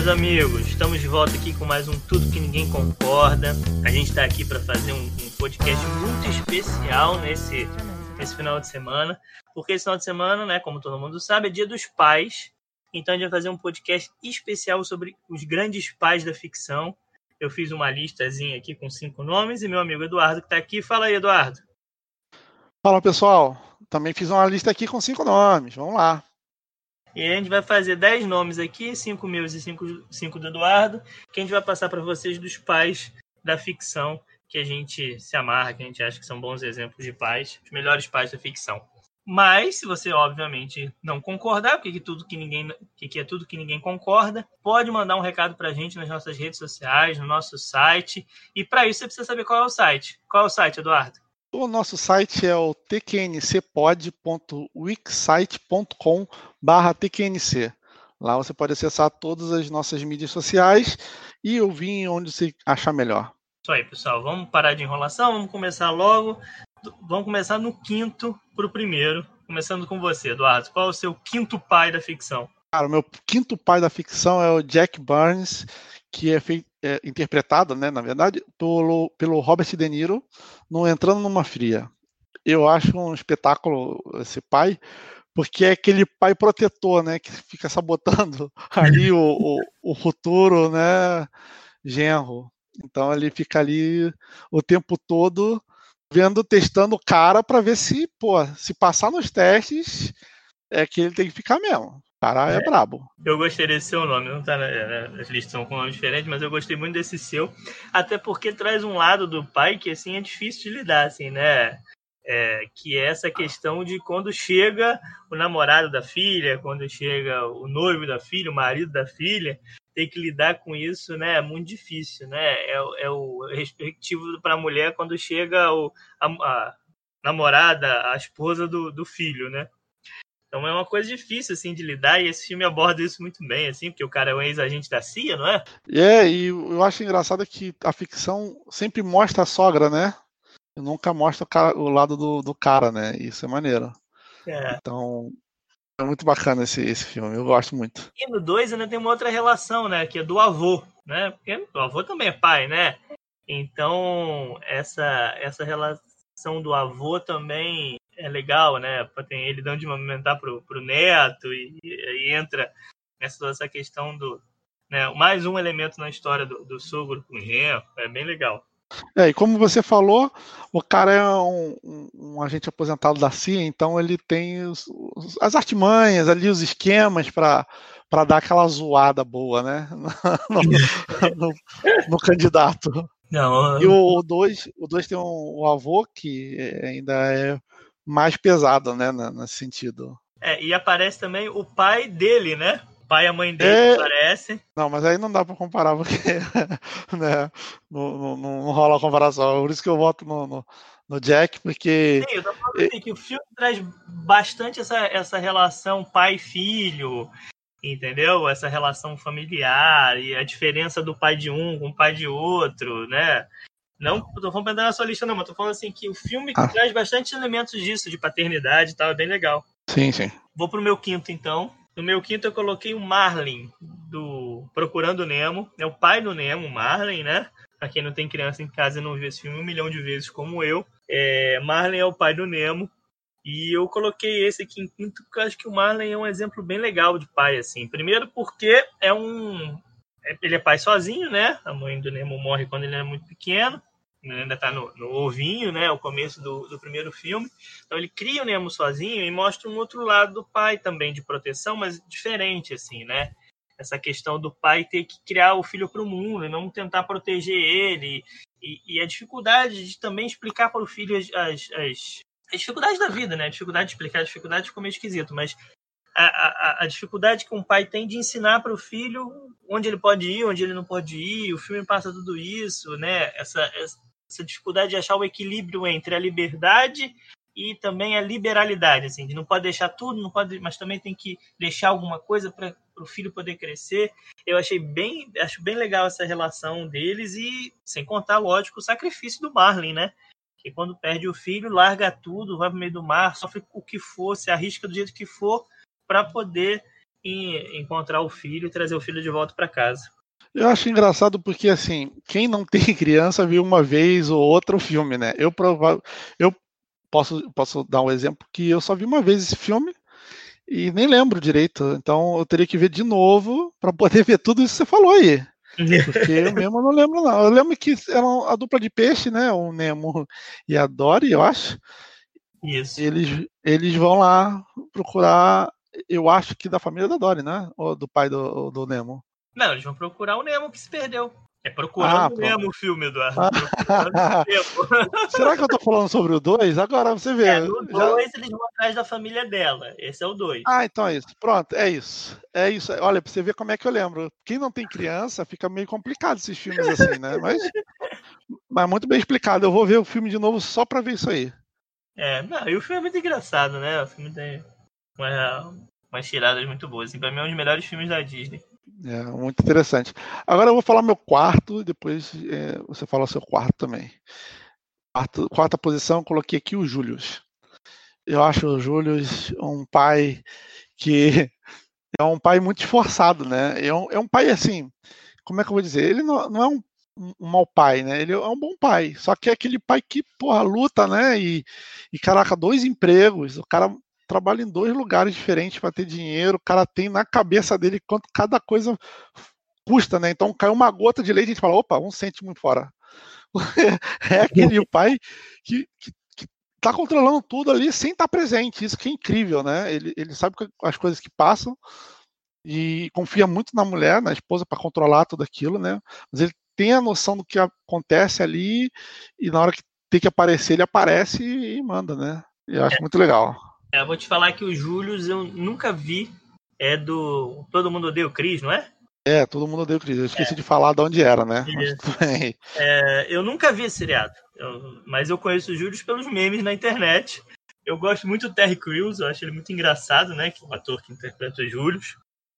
Meus amigos! Estamos de volta aqui com mais um Tudo Que Ninguém Concorda. A gente está aqui para fazer um, um, podcast muito especial nesse, nesse final de semana, porque esse final de semana, né, como todo mundo sabe, é dia dos pais. Então a gente vai fazer um podcast especial sobre os grandes pais da ficção. Eu fiz uma listazinha aqui com cinco nomes e meu amigo Eduardo que está aqui. Fala aí, Eduardo. Fala, pessoal. Também fiz uma lista aqui com cinco nomes. Vamos lá. E a gente vai fazer 10 nomes aqui, 5 meus e 5 do Eduardo, que a gente vai passar para vocês dos pais da ficção que a gente se amarra, que a gente acha que são bons exemplos de pais, os melhores pais da ficção. Mas, se você obviamente não concordar, porque que tudo que ninguém, que, é tudo que ninguém concorda, pode mandar um recado para a gente nas nossas redes sociais, no nosso site. E para isso você precisa saber qual é o site. Qual é o site, Eduardo? O nosso site é o tqncpod.wixsite.com tqnc. Lá você pode acessar todas as nossas mídias sociais e ouvir onde você achar melhor. Isso aí, pessoal. Vamos parar de enrolação, vamos começar logo. Vamos começar no quinto para o primeiro. Começando com você, Eduardo. Qual é o seu quinto pai da ficção? Cara, o meu quinto pai da ficção é o Jack Burns, que é, feito, é interpretado, né, na verdade, pelo, pelo Robert De Niro, no Entrando numa Fria. Eu acho um espetáculo esse pai, porque é aquele pai protetor, né, que fica sabotando ali o, o, o futuro, né, genro. Então ele fica ali o tempo todo vendo, testando o cara para ver se, pô, se passar nos testes, é que ele tem que ficar mesmo cara é, é brabo. Eu gostei desse seu nome, não tá na, na listas com nome diferente, mas eu gostei muito desse seu, até porque traz um lado do pai que assim é difícil de lidar, assim, né? É, que é essa questão de quando chega o namorado da filha, quando chega o noivo da filha, o marido da filha, ter que lidar com isso, né? É muito difícil, né? É, é o respectivo para a mulher quando chega o, a, a namorada, a esposa do, do filho, né? Então é uma coisa difícil, assim, de lidar, e esse filme aborda isso muito bem, assim, porque o cara é um ex-agente da CIA, não é? É, e eu acho engraçado que a ficção sempre mostra a sogra, né? Nunca mostra o, cara, o lado do, do, cara, né? Isso é maneiro. É. Então, é muito bacana esse, esse filme, eu gosto muito. E no 2 ainda tem uma outra relação, né? Que é do avô, né? Porque o avô também é pai, né? Então, essa, essa relação do avô também é legal, né? Tem ele dando de movimentar pro, pro neto e, e entra nessa essa questão do. Né, mais um elemento na história do, do sogro com o genro, é bem legal. É, e como você falou, o cara é um, um, um agente aposentado da CIA, então ele tem os, os, as artimanhas ali, os esquemas para para dar aquela zoada boa, né? no, no, no candidato. Não, e o 2 o dois tem um, um, avô que ainda é mais pesada, né, nesse sentido. É, e aparece também o pai dele, né? Pai e a mãe dele é... aparecem. Não, mas aí não dá pra comparar, porque né, não, não, não rola a comparação. Por isso que eu voto no, no, no Jack, porque. Sim, eu tô falando assim, que o filme traz bastante essa, essa relação pai-filho, entendeu? Essa relação familiar e a diferença do pai de um com o pai de outro, né? Não tô falando na sua lista, não, mas tô falando assim que o filme ah. traz bastante elementos disso, de paternidade e tal, é bem legal. Sim, sim. Vou pro meu quinto, então. No meu quinto eu coloquei o Marlin, do Procurando Nemo. É o pai do Nemo, Marlin, né? Pra quem não tem criança em casa e não viu esse filme um milhão de vezes como eu. É, Marlin é o pai do Nemo. E eu coloquei esse aqui em quinto porque eu acho que o Marlin é um exemplo bem legal de pai, assim. Primeiro porque é um... Ele é pai sozinho, né? A mãe do Nemo morre quando ele era muito pequeno né, ainda está no, no, ovinho, né, o começo do, do primeiro filme. Então ele cria o Nemo sozinho e mostra um outro lado do pai também de proteção, mas diferente assim, né? Essa questão do pai ter que criar o filho para o mundo e não tentar proteger ele e, e, a dificuldade de também explicar para o filho as, as, as, as dificuldades da vida, né? A dificuldade de explicar, a dificuldade ficou meio esquisito, mas a, a, a, dificuldade que um pai tem de ensinar para o filho onde ele pode ir, onde ele não pode ir. O filme passa tudo isso, né? Essa, essa essa dificuldade de achar o equilíbrio entre a liberdade e também a liberalidade, assim, não pode deixar tudo, não pode, mas também tem que deixar alguma coisa para o filho poder crescer. Eu achei bem, acho bem legal essa relação deles e sem contar, lógico, o sacrifício do Marlin, né? Que quando perde o filho, larga tudo, vai para o meio do mar, sofre o que for, se arrisca do jeito que for para poder encontrar o filho e trazer o filho de volta para casa. Eu acho engraçado porque, assim, quem não tem criança viu uma vez ou outra o filme, né? Eu, prova... eu posso, posso dar um exemplo que eu só vi uma vez esse filme e nem lembro direito. Então eu teria que ver de novo para poder ver tudo isso que você falou aí. Porque eu mesmo não lembro, não. Eu lembro que eram a dupla de peixe, né? O Nemo e a Dory, eu acho. Isso. Eles, eles vão lá procurar, eu acho que da família da Dory, né? Ou do pai do, do Nemo. Não, eles vão procurar o Nemo que se perdeu. É procurando ah, o Nemo o filme, Eduardo. Ah. Será que eu tô falando sobre o 2? Agora você vê. É, no 2 já... eles vão atrás da família dela. Esse é o 2. Ah, então é isso. Pronto, é isso. É isso. Olha, pra você ver como é que eu lembro. Quem não tem criança, fica meio complicado esses filmes assim, né? Mas, mas muito bem explicado. Eu vou ver o filme de novo só pra ver isso aí. É, não, e o filme é muito engraçado, né? O filme tem uma, umas tiradas muito boas. Assim, pra mim é um dos melhores filmes da Disney. É, muito interessante. Agora eu vou falar meu quarto, depois é, você fala seu quarto também. Quarto, quarta posição, coloquei aqui o Július. Eu acho o Július um pai que é um pai muito esforçado, né? É um, é um pai assim, como é que eu vou dizer? Ele não, não é um, um mau pai, né? Ele é um bom pai. Só que é aquele pai que, porra, luta, né? E, e caraca, dois empregos. O cara trabalha em dois lugares diferentes para ter dinheiro, o cara tem na cabeça dele quanto cada coisa custa, né? Então cai uma gota de leite e a gente fala, opa, um cêntimo fora. é aquele pai que, que, tá controlando tudo ali sem estar tá presente. Isso que é incrível, né? Ele, ele sabe as coisas que passam e confia muito na mulher, na esposa, para controlar tudo aquilo, né? Mas ele tem a noção do que acontece ali e na hora que tem que aparecer, ele aparece e manda, né? Eu acho é. muito legal. É, eu vou te falar que o Júlio eu nunca vi. É do Todo Mundo Odeia o Cris, não é? É, Todo Mundo Odeia o Cris. Eu esqueci é. de falar de onde era, né? É, eu nunca vi esse seriado. Eu, mas eu conheço o Júlio pelos memes na internet. Eu gosto muito do Terry Crews, eu acho ele muito engraçado, né? Que é o ator que interpreta o Júlio.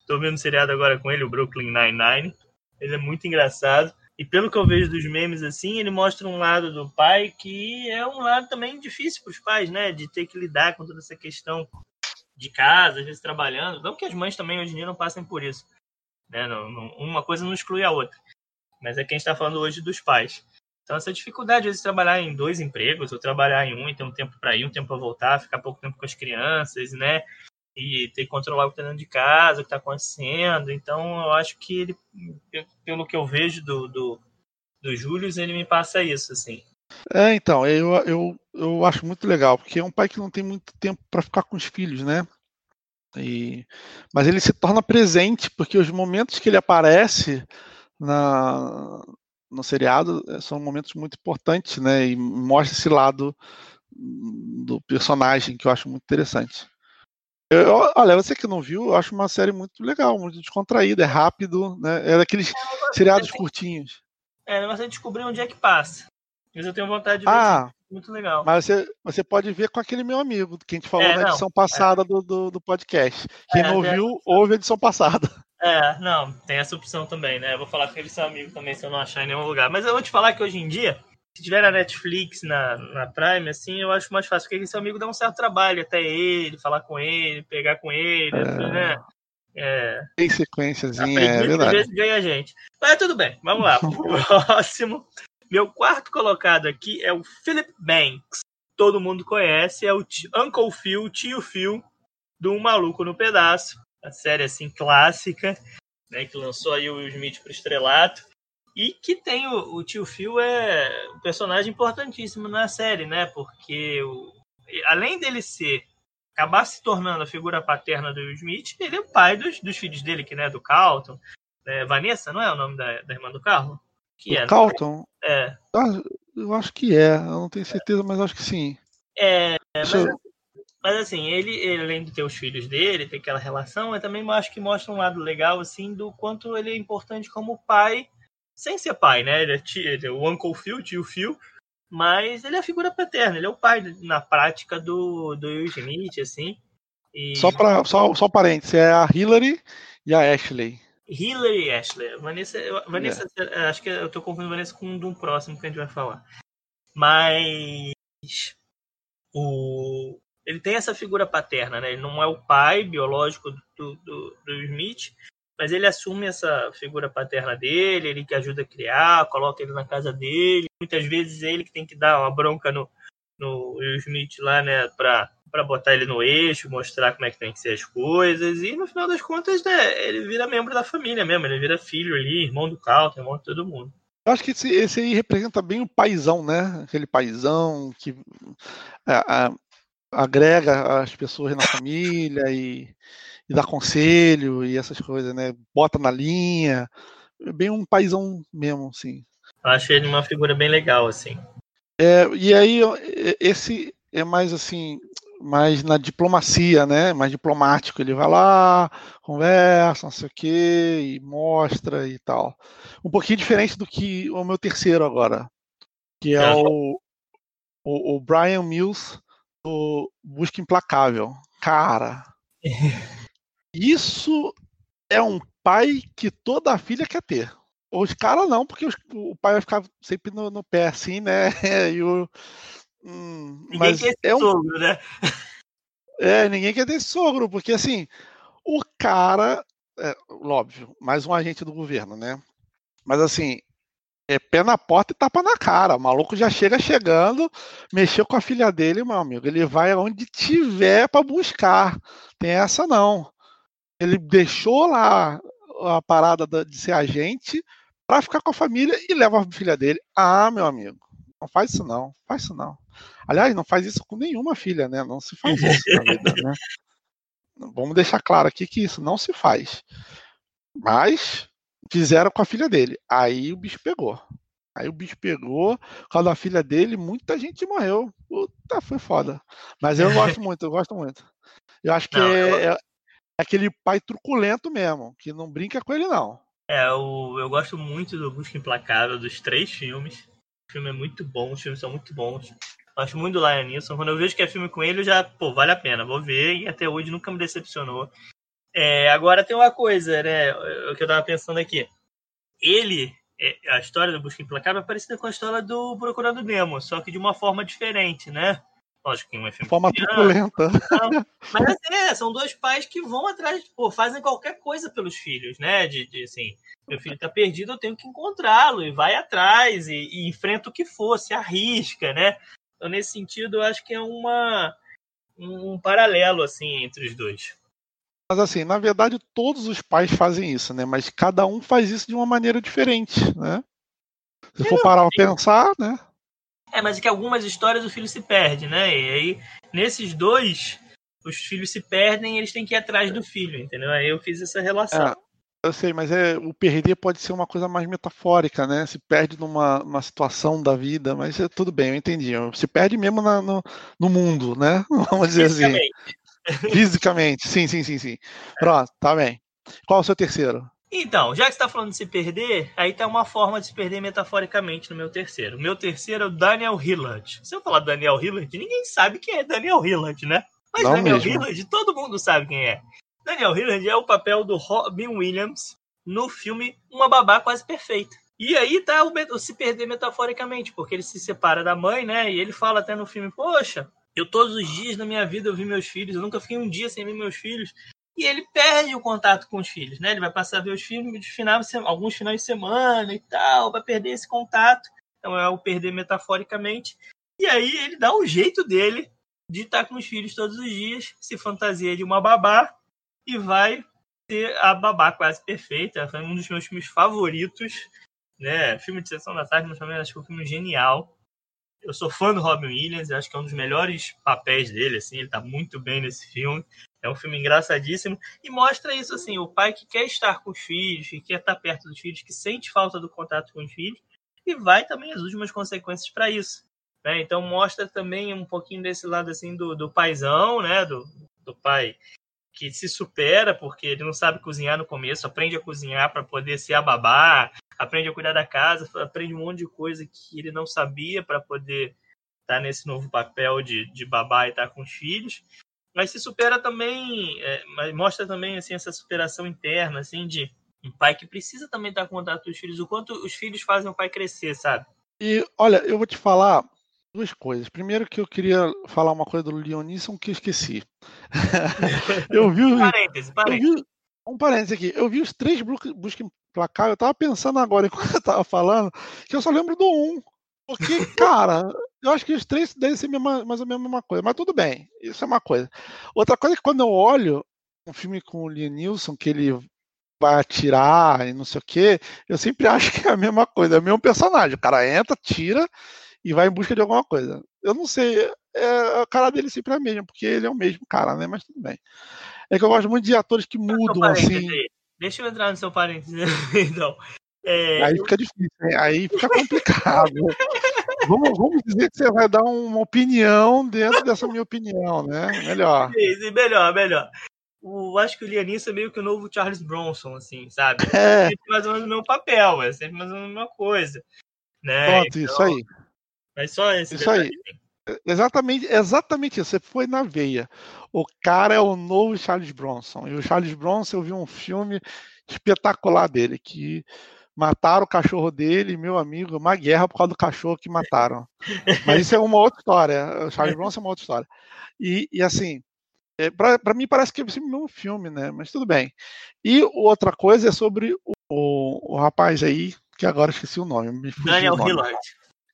Estou vendo um seriado agora com ele, o Brooklyn Nine-Nine. Ele é muito engraçado. E pelo que eu vejo dos memes assim, ele mostra um lado do pai que é um lado também difícil para os pais, né? De ter que lidar com toda essa questão de casa, às vezes trabalhando. Não que as mães também hoje em dia não passem por isso. Né? Não, não, uma coisa não exclui a outra. Mas é quem está falando hoje dos pais. Então, essa dificuldade, vezes, trabalhar em dois empregos, ou trabalhar em um e ter um tempo para ir, um tempo para voltar, ficar pouco tempo com as crianças, né? E ter que controlar o que está dentro de casa, o que está acontecendo. Então, eu acho que ele, pelo que eu vejo do, do, do Júlio, ele me passa isso, assim. É, então, eu, eu, eu acho muito legal, porque é um pai que não tem muito tempo para ficar com os filhos, né? E, mas ele se torna presente, porque os momentos que ele aparece na, no seriado eh, são momentos muito importantes, né? E mostra esse lado do personagem que eu acho muito interessante. Eu, olha, você que não viu, eu acho uma série muito legal, muito descontraída, é rápido, né? É daqueles é, seriados curtinhos. É, mas você descobrir onde é que passa. Mas eu tenho vontade de ver. Ah, muito legal. Mas você, você pode ver com aquele meu amigo, que a gente falou é, na edição passada é. do, do, do, podcast. Quem é, não ouviu, ouve a edição passada. É, não, tem essa opção também, né? Eu vou falar com ele seu amigo também, se eu não achar em nenhum lugar. Mas eu vou te falar que hoje em dia, se tiver na Netflix, na, na Prime, assim, eu acho mais fácil, porque esse amigo dá um certo trabalho até ele, falar com ele, pegar com ele, é... assim, né? É... Tem sequênciazinha, é verdade. vezes ganha a gente. Mas tudo bem, vamos lá. Próximo. Meu quarto colocado aqui é o Philip Banks. Todo mundo conhece, é o Uncle Phil, tio Phil, do Um Maluco no Pedaço. A série, assim, clássica, né, que lançou aí o Will Smith pro estrelato. E que tem o, o tio Phil é um personagem importantíssimo na série, né? Porque o, além dele ser acabar se tornando a figura paterna do Will Smith, ele é o pai dos, dos filhos dele, que né, do Carlton. É, Vanessa, não é o nome da, da irmã do Carlos? Que é, Carlton? É. Ah, eu acho que é, eu não tenho certeza, mas acho que sim. É, mas, mas, assim, ele, ele, além de ter os filhos dele, ter aquela relação, eu também acho que mostra um lado legal, assim, do quanto ele é importante como pai sem ser pai, né? Ele é, tio, ele é o Uncle Phil, tio Phil, mas ele é a figura paterna, ele é o pai na prática do, do Will Smith, assim. E... Só, para só, só parênteses, é a Hillary e a Ashley. Hillary e Ashley. Vanessa, Vanessa é. acho que eu tô confundindo Vanessa com um do próximo que a gente vai falar. Mas o, ele tem essa figura paterna, né? Ele não é o pai biológico do, do, do Smith, mas ele assume essa figura paterna dele, ele que ajuda a criar, coloca ele na casa dele. Muitas vezes é ele que tem que dar uma bronca no, no Will Smith lá, né, pra, pra botar ele no eixo, mostrar como é que tem que ser as coisas. E no final das contas, né, ele vira membro da família mesmo, ele vira filho ali, irmão do Carlton, irmão de todo mundo. Eu acho que esse, esse aí representa bem o paizão, né? Aquele paizão que a, a, agrega as pessoas na família e, e dá conselho e essas coisas, né? Bota na linha. É bem um paizão mesmo, assim. Eu achei ele uma figura bem legal, assim. É, e aí, esse é mais assim, mais na diplomacia, né? Mais diplomático. Ele vai lá, conversa, não sei o quê, e mostra e tal. Um pouquinho diferente do que o meu terceiro agora, que é o, o, o Brian Mills do Busca Implacável. Cara, isso é um pai que toda filha quer ter. Os caras não, porque os, o pai vai ficar sempre no, no pé, assim, né? E o, hum, ninguém quer é um, sogro, né? É, ninguém quer ter sogro, porque assim, o cara, é, óbvio, mais um agente do governo, né? Mas assim, é pé na porta e tapa na cara. O maluco já chega chegando, mexeu com a filha dele, meu amigo. Ele vai onde tiver para buscar. Tem essa não. Ele deixou lá a parada de ser agente para ficar com a família e leva a filha dele. Ah, meu amigo, não faz isso não, faz isso não. Aliás, não faz isso com nenhuma filha, né? Não se faz isso na vida, né? Vamos deixar claro aqui que isso não se faz. Mas Fizeram com a filha dele. Aí o bicho pegou. Aí o bicho pegou, por causa da filha dele, muita gente morreu. Puta, foi foda. Mas eu gosto muito, eu gosto muito. Eu acho que não, eu... é, aquele pai truculento mesmo, que não brinca com ele, não. É, eu, eu gosto muito do Busca Implacável, dos três filmes. O filme é muito bom, os filmes são muito bons. Acho muito do Lion Neeson. Quando eu vejo que é filme com ele, eu já, pô, vale a pena, vou ver. E até hoje nunca me decepcionou. É, agora tem uma coisa, né? O que eu tava pensando aqui. Ele, é, a história do Busca Implacável é parecida com a história do Procurando Nemo, só que de uma forma diferente, né? Lógico que um é filme Forma truculenta. Mas assim, é, são dois pais que vão atrás, pô, fazem qualquer coisa pelos filhos, né? De, de assim, meu filho tá perdido, eu tenho que encontrá-lo, e vai atrás, e, e, enfrenta o que for, se arrisca, né? Então, nesse sentido, eu acho que é uma, um, um paralelo, assim, entre os dois. Mas assim, na verdade, todos os pais fazem isso, né? Mas cada um faz isso de uma maneira diferente, né? Se for parar pra pensar, né? É, mas é que algumas histórias o filho se perde, né? E aí, nesses dois, os filhos se perdem e eles têm que ir atrás do filho, entendeu? Aí eu fiz essa relação. É, eu sei, mas é, o perder pode ser uma coisa mais metafórica, né? Se perde numa, situação da vida, mas é, tudo bem, eu entendi. Se perde mesmo na, no, no mundo, né? Vamos dizer assim. Fisicamente, sim, sim, sim, sim. Pronto, tá bem. Qual o seu terceiro? Então, já que você está falando de se perder, aí tem uma forma de se perder metaforicamente no meu terceiro. O meu terceiro é o Daniel Hillard. Se eu falar Daniel Hillard, ninguém sabe quem é Daniel Hillard, né? Mas Não Daniel mesmo. Hillard, todo mundo sabe quem é. Daniel Hillard é o papel do Robin Williams no filme Uma Babá Quase Perfeita. E aí tá o, o se perder metaforicamente, porque ele se separa da mãe, né? E ele fala até no filme, poxa, eu todos os dias da minha vida eu vi meus filhos, eu nunca fiquei um dia sem ver meus filhos. E ele perde o contato com os filhos, né? Ele vai passar a ver os filhos de final, alguns finais de semana e tal, vai perder esse contato. Então é o perder metaforicamente. E aí ele dá um jeito dele de estar com os filhos todos os dias, se fantasia de uma babá e vai ter a babá quase perfeita. Foi um dos meus filmes favoritos, né? Filme de sessão da tarde, mas também acho que é um filme genial eu sou fã do Robin Williams, acho que é um dos melhores papéis dele, assim, ele tá muito bem nesse filme. É um filme engraçadíssimo e mostra isso, assim, o pai que quer estar com os filhos, que quer estar perto dos filhos, que sente falta do contato com os filhos e vai também as últimas consequências para isso. Né? Então mostra também um pouquinho desse lado, assim, do, do paizão, né, do, do pai que se supera porque ele não sabe cozinhar no começo, aprende a cozinhar para poder ser a babá, aprende a cuidar da casa, aprende um monte de coisa que ele não sabia para poder estar tá nesse novo papel de, de babá e estar tá com os filhos. Mas se supera também, é, mostra também assim essa superação interna, assim, de um pai que precisa também estar com contato com os filhos, o quanto os filhos fazem o pai crescer, sabe? E olha, eu vou te falar, duas coisas. Primeiro que eu queria falar uma coisa do Leonisson que eu esqueci. eu vi, parêntese, parêntese. Eu vi, um parênteses aqui. Eu vi os três busca em placar. Eu tava pensando agora, enquanto eu tava falando, que eu só lembro do um. Porque, cara, eu acho que os três devem ser mais ou menos a mesma coisa. Mas tudo bem, isso é uma coisa. Outra coisa é que quando eu olho um filme com o Liam Neeson, que ele vai atirar e não sei o quê, eu sempre acho que é a mesma coisa, é o mesmo personagem. O cara entra, tira e vai em busca de alguma coisa. Eu não sei, é, a cara dele sempre é a mesma, porque ele é o mesmo cara, né? Mas tudo bem. É que eu gosto muito de atores que mudam assim. Deixa eu entrar no seu parênteses, então. É, aí fica difícil, né? aí fica complicado. vamos, vamos dizer que você vai dar uma opinião dentro dessa minha opinião, né? Melhor. Melhor, melhor. O, acho que o Lianissa é meio que o novo Charles Bronson, assim, sabe? É. é mais ou menos o meu papel, é sempre mais ou menos a mesma coisa. Né? Pronto, então, isso aí. Mas só esse Isso aí. Exatamente, exatamente isso. Você foi na veia. O cara é o novo Charles Bronson. E o Charles Bronson, eu vi um filme espetacular dele, que mataram o cachorro dele, meu amigo, uma guerra por causa do cachorro que mataram. Mas isso é uma outra história. O Charles Bronson é uma outra história. E, e assim, é, para mim parece que é o mesmo filme, né? Mas tudo bem. E outra coisa é sobre o, o, o rapaz aí, que agora esqueci o nome. Daniel Hillard.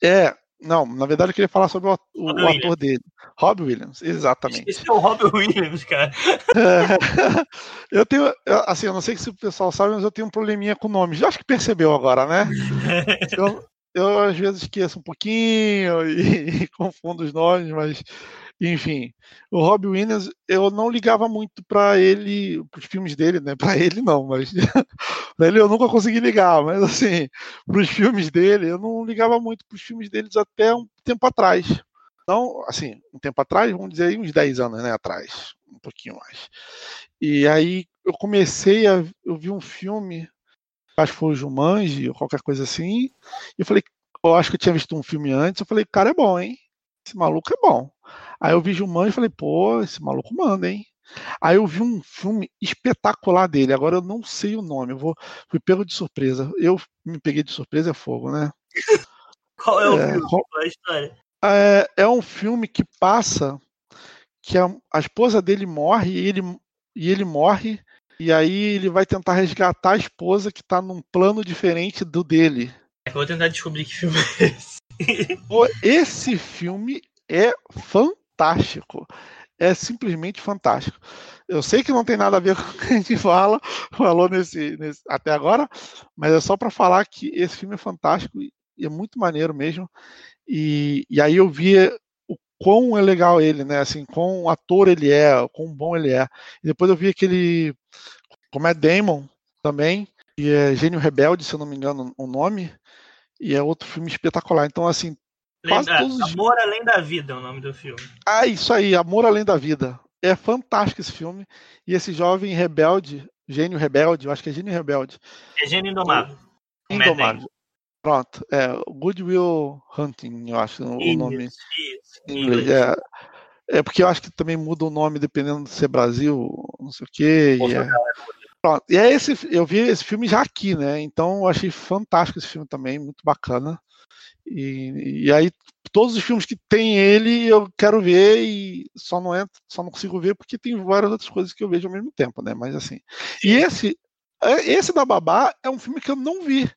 É, não, na verdade eu queria falar sobre o, o, o ator dele. Rob Williams, exatamente. Esse é o Rob Williams, cara. É, eu tenho, assim, eu não sei se o pessoal sabe, mas eu tenho um probleminha com nomes. Eu acho que percebeu agora, né? Eu, eu às vezes esqueço um pouquinho e, e confundo os nomes, mas enfim, o Rob Williams, eu não ligava muito para ele, para os filmes dele, né? Para ele não, mas para ele eu nunca consegui ligar, mas assim, para os filmes dele, eu não ligava muito para os filmes deles até um tempo atrás. Então, assim, um tempo atrás, vamos dizer aí uns 10 anos, né, atrás, um pouquinho mais. E aí eu comecei a eu vi um filme, acho que foi o Jumanji ou qualquer coisa assim, e eu falei, eu acho que eu tinha visto um filme antes, eu falei, cara, é bom, hein? Esse maluco é bom. Aí eu vi Jumanji e falei, pô, esse maluco manda, hein? Aí eu vi um filme espetacular dele, agora eu não sei o nome, eu vou, fui pego de surpresa. Eu me peguei de surpresa é fogo, né? Qual é o é, filme? Qual é a história? É, é um filme que passa que a, a esposa dele morre e ele, e ele morre, e aí ele vai tentar resgatar a esposa que tá num plano diferente do dele. Eu vou tentar descobrir que filme é esse. Esse filme é fantástico. É simplesmente fantástico. Eu sei que não tem nada a ver com o que a gente fala, falou nesse, nesse até agora, mas é só para falar que esse filme é fantástico e é muito maneiro mesmo. E, e aí eu vi o quão é legal ele, né? Assim, quão ator ele é, quão bom ele é. E depois eu vi aquele como é Damon também, e é Gênio Rebelde, se eu não me engano o nome, e é outro filme espetacular. Então, assim, Quase todos os... Amor Além da Vida é o nome do filme. Ah, isso aí, Amor Além da Vida. É fantástico esse filme. E esse jovem rebelde, gênio rebelde, eu acho que é gênio rebelde. É gênio indomável. Indomável. Pronto, é Goodwill Hunting, eu acho isso, o nome isso, em inglês. É, é porque eu acho que também muda o nome dependendo de ser Brasil, não sei o quê. E é... é Pronto, e é esse, eu vi esse filme já aqui, né? Então eu achei fantástico esse filme também, muito bacana. E, e aí todos os filmes que tem ele eu quero ver e só não entro, só não consigo ver porque tem várias outras coisas que eu vejo ao mesmo tempo, né? Mas assim. E esse é, esse da Babá é um filme que eu não vi.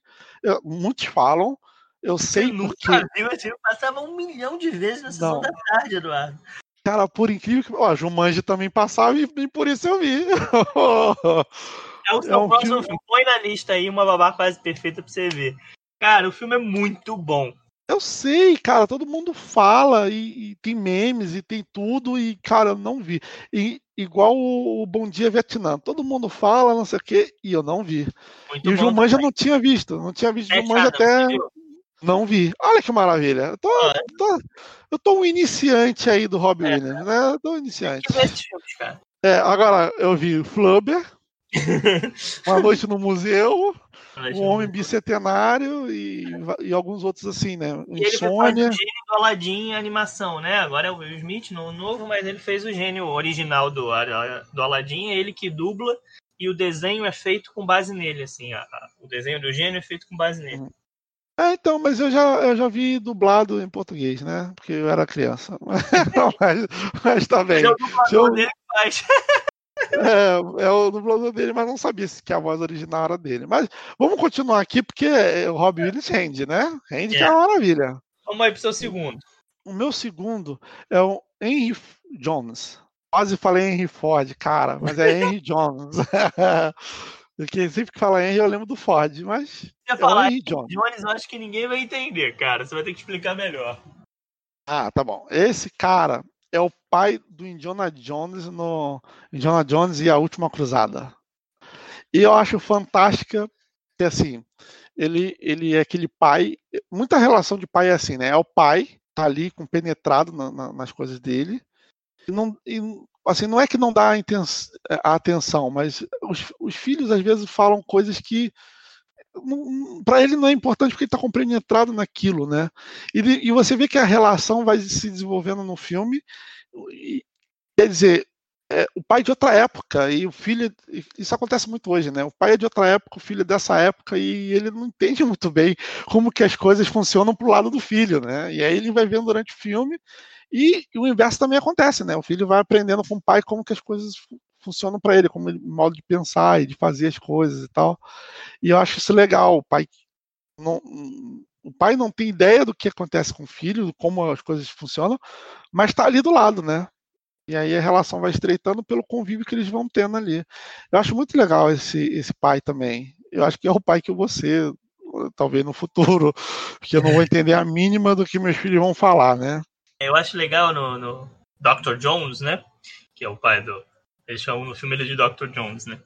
Eu, muitos falam, eu sei no porque. Brasil, esse filme passava um milhão de vezes na sessão não. da tarde, Eduardo. Cara, por incrível que. Ó, Jumanji também passava e, e por isso eu vi. é o seu é um próximo filme. Põe na lista aí uma babá quase perfeita pra você ver. Cara, o filme é muito bom. Eu sei, cara, todo mundo fala e, e, tem memes e tem tudo e, cara, eu não vi. E, igual o, Bom Dia Vietnã, todo mundo fala, não sei o quê, e eu não vi. Muito e o Jumanji eu não tinha visto, não tinha visto é Jumanji até... Não vi. Olha que maravilha. Eu tô, tô, eu tô um iniciante aí do Robbie é. Williams, né? Eu tô um iniciante. É, agora eu vi Flubber, Uma Noite no Museu, um Homem Bicentenário e, e alguns outros assim, né? E Insônia. Ele fez o gênio do Aladdin animação, né? Agora é o Will Smith no novo, mas ele fez o gênio original do, do Aladdin, é ele que dubla e o desenho é feito com base nele, assim. A, a, o desenho do gênio é feito com base nele. É, então, mas eu já, eu já vi dublado em português, né? Porque eu era criança. mas, mas tá bem. É o dublador eu... dele que faz. É, é o dublador dele, mas não sabia que a voz original era dele. Mas vamos continuar aqui, porque o Rob Williams rende, né? Rende é. que é uma maravilha. Vamos aí pro seu segundo. O meu segundo é o Henry Jones. Quase falei Henry Ford, cara, mas é Henry Jones. Porque sempre que fala Henry eu lembro do Ford, mas. Se é falar Henry Jones. Jones, eu acho que ninguém vai entender, cara. Você vai ter que explicar melhor. Ah, tá bom. Esse cara é o pai do Indiana Jones no Indiana Jones e a Última Cruzada. E eu acho fantástica que assim, ele, ele é aquele pai, muita relação de pai é assim, né? É o pai tá ali compenetrado na, na, nas coisas dele. E não, e, assim, não é que não dá a, atenção, mas os, os, filhos às vezes falam coisas que para ele não é importante porque ele está compenetrado naquilo, né? E, e, você vê que a relação vai se desenvolvendo no filme. E, quer dizer, é, o pai de outra época e o filho. Isso acontece muito hoje, né? O pai é de outra época, o filho é dessa época e ele não entende muito bem como que as coisas funcionam pro lado do filho, né? E aí ele vai vendo durante o filme e, e o inverso também acontece, né? O filho vai aprendendo com o pai como que as coisas funcionam para ele, como modo de pensar e de fazer as coisas e tal. E eu acho isso legal. O pai não, o pai não tem ideia do que acontece com o filho, como as coisas funcionam, mas está ali do lado, né? E aí a relação vai estreitando pelo convívio que eles vão tendo ali. Eu acho muito legal esse, esse pai também. Eu acho que é o pai que ser, talvez no futuro, porque eu não vou entender a mínima do que meus filhos vão falar, né? Eu acho legal no, no Dr. Jones, né? Que é o pai do, eles chamam no filme ele de Dr. Jones, né?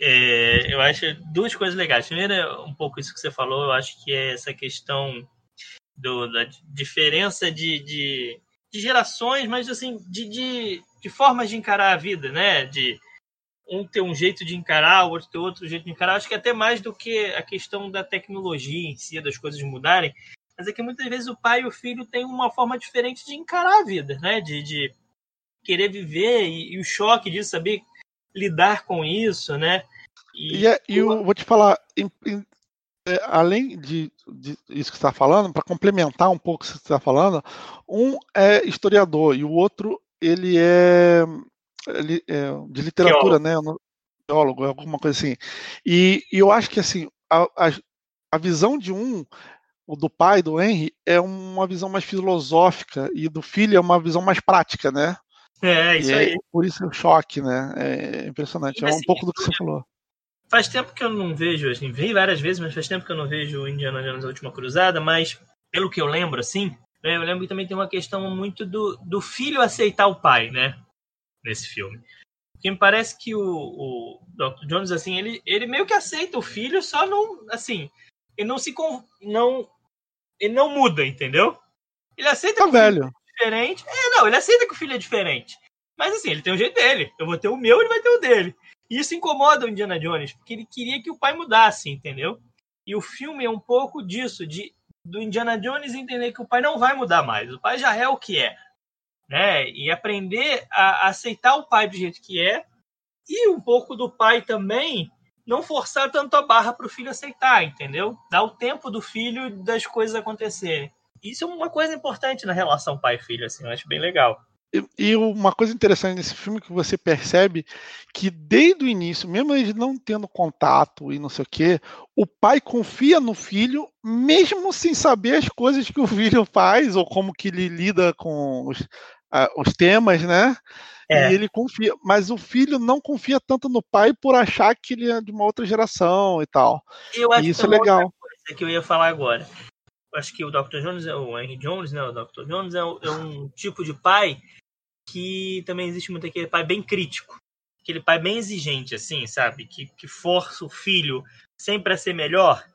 É, eu acho duas coisas legais. Primeiro, é um pouco isso que você falou, eu acho que é essa questão do, da diferença de, de, de gerações, mas assim, de, de, de, formas de encarar a vida, né? De um ter um jeito de encarar, o outro ter outro jeito de encarar. Acho que até mais do que a questão da tecnologia em si, das coisas mudarem, mas é que muitas vezes o pai e o filho têm uma forma diferente de encarar a vida, né? De, de querer viver e, e o choque de saber lidar com isso, né? E, e, é, e eu vou te falar, em, em, é, além de, de, isso que você está falando, para complementar um pouco o que você está falando, um é historiador e o outro ele é, ele é de literatura, Teólogo. né? Teólogo, alguma coisa assim. E, e, eu acho que assim a, a, a visão de um o do pai, do Henry, é uma visão mais filosófica e do filho é uma visão mais prática, né? É, isso aí. por isso o choque, né? É impressionante. é um pouco do que você falou. Faz tempo que eu não vejo, assim, vi várias vezes, mas faz tempo que eu não vejo Indiana Jones a Última Cruzada, mas pelo que eu lembro, assim, né, eu lembro que também tem uma questão muito do, do filho aceitar o pai, né? Nesse filme. Porque me parece que o, o Dr. Jones, assim, ele, ele meio que aceita o filho, só não, assim, ele não se, não, ele não muda, entendeu? Ele aceita tá velho diferente. É, não, ele aceita que o filho é diferente. Mas assim, ele tem o jeito dele. Eu vou ter o meu, ele vai ter o dele. E isso incomoda o Indiana Jones, porque ele queria que o pai mudasse, entendeu? E o filme é um pouco disso, de do Indiana Jones entender que o pai não vai mudar mais. O pai já é o que é. Né? E aprender a aceitar o pai do jeito que é. E um pouco do pai também não forçar tanto a barra para o filho aceitar, entendeu? Dar o tempo do filho das coisas acontecerem isso é uma coisa importante na relação pai-filho, assim, eu acho bem legal. E, uma coisa interessante nesse filme que você percebe que desde o início, mesmo eles não tendo contato e não sei o quê, o pai confia no filho, mesmo sem saber as coisas que o filho faz ou como que ele lida com os, uh, os temas, né? É. E ele confia, mas o filho não confia tanto no pai por achar que ele é de uma outra geração e tal. Eu acho e isso que é legal. Coisa que eu ia falar agora acho que o Dr. Jones, é o Henry Jones, né? O Dr. Jones é, é um tipo de pai que também existe muito aquele pai bem crítico. Aquele pai bem exigente, assim, sabe? Que, que força o filho sempre a ser melhor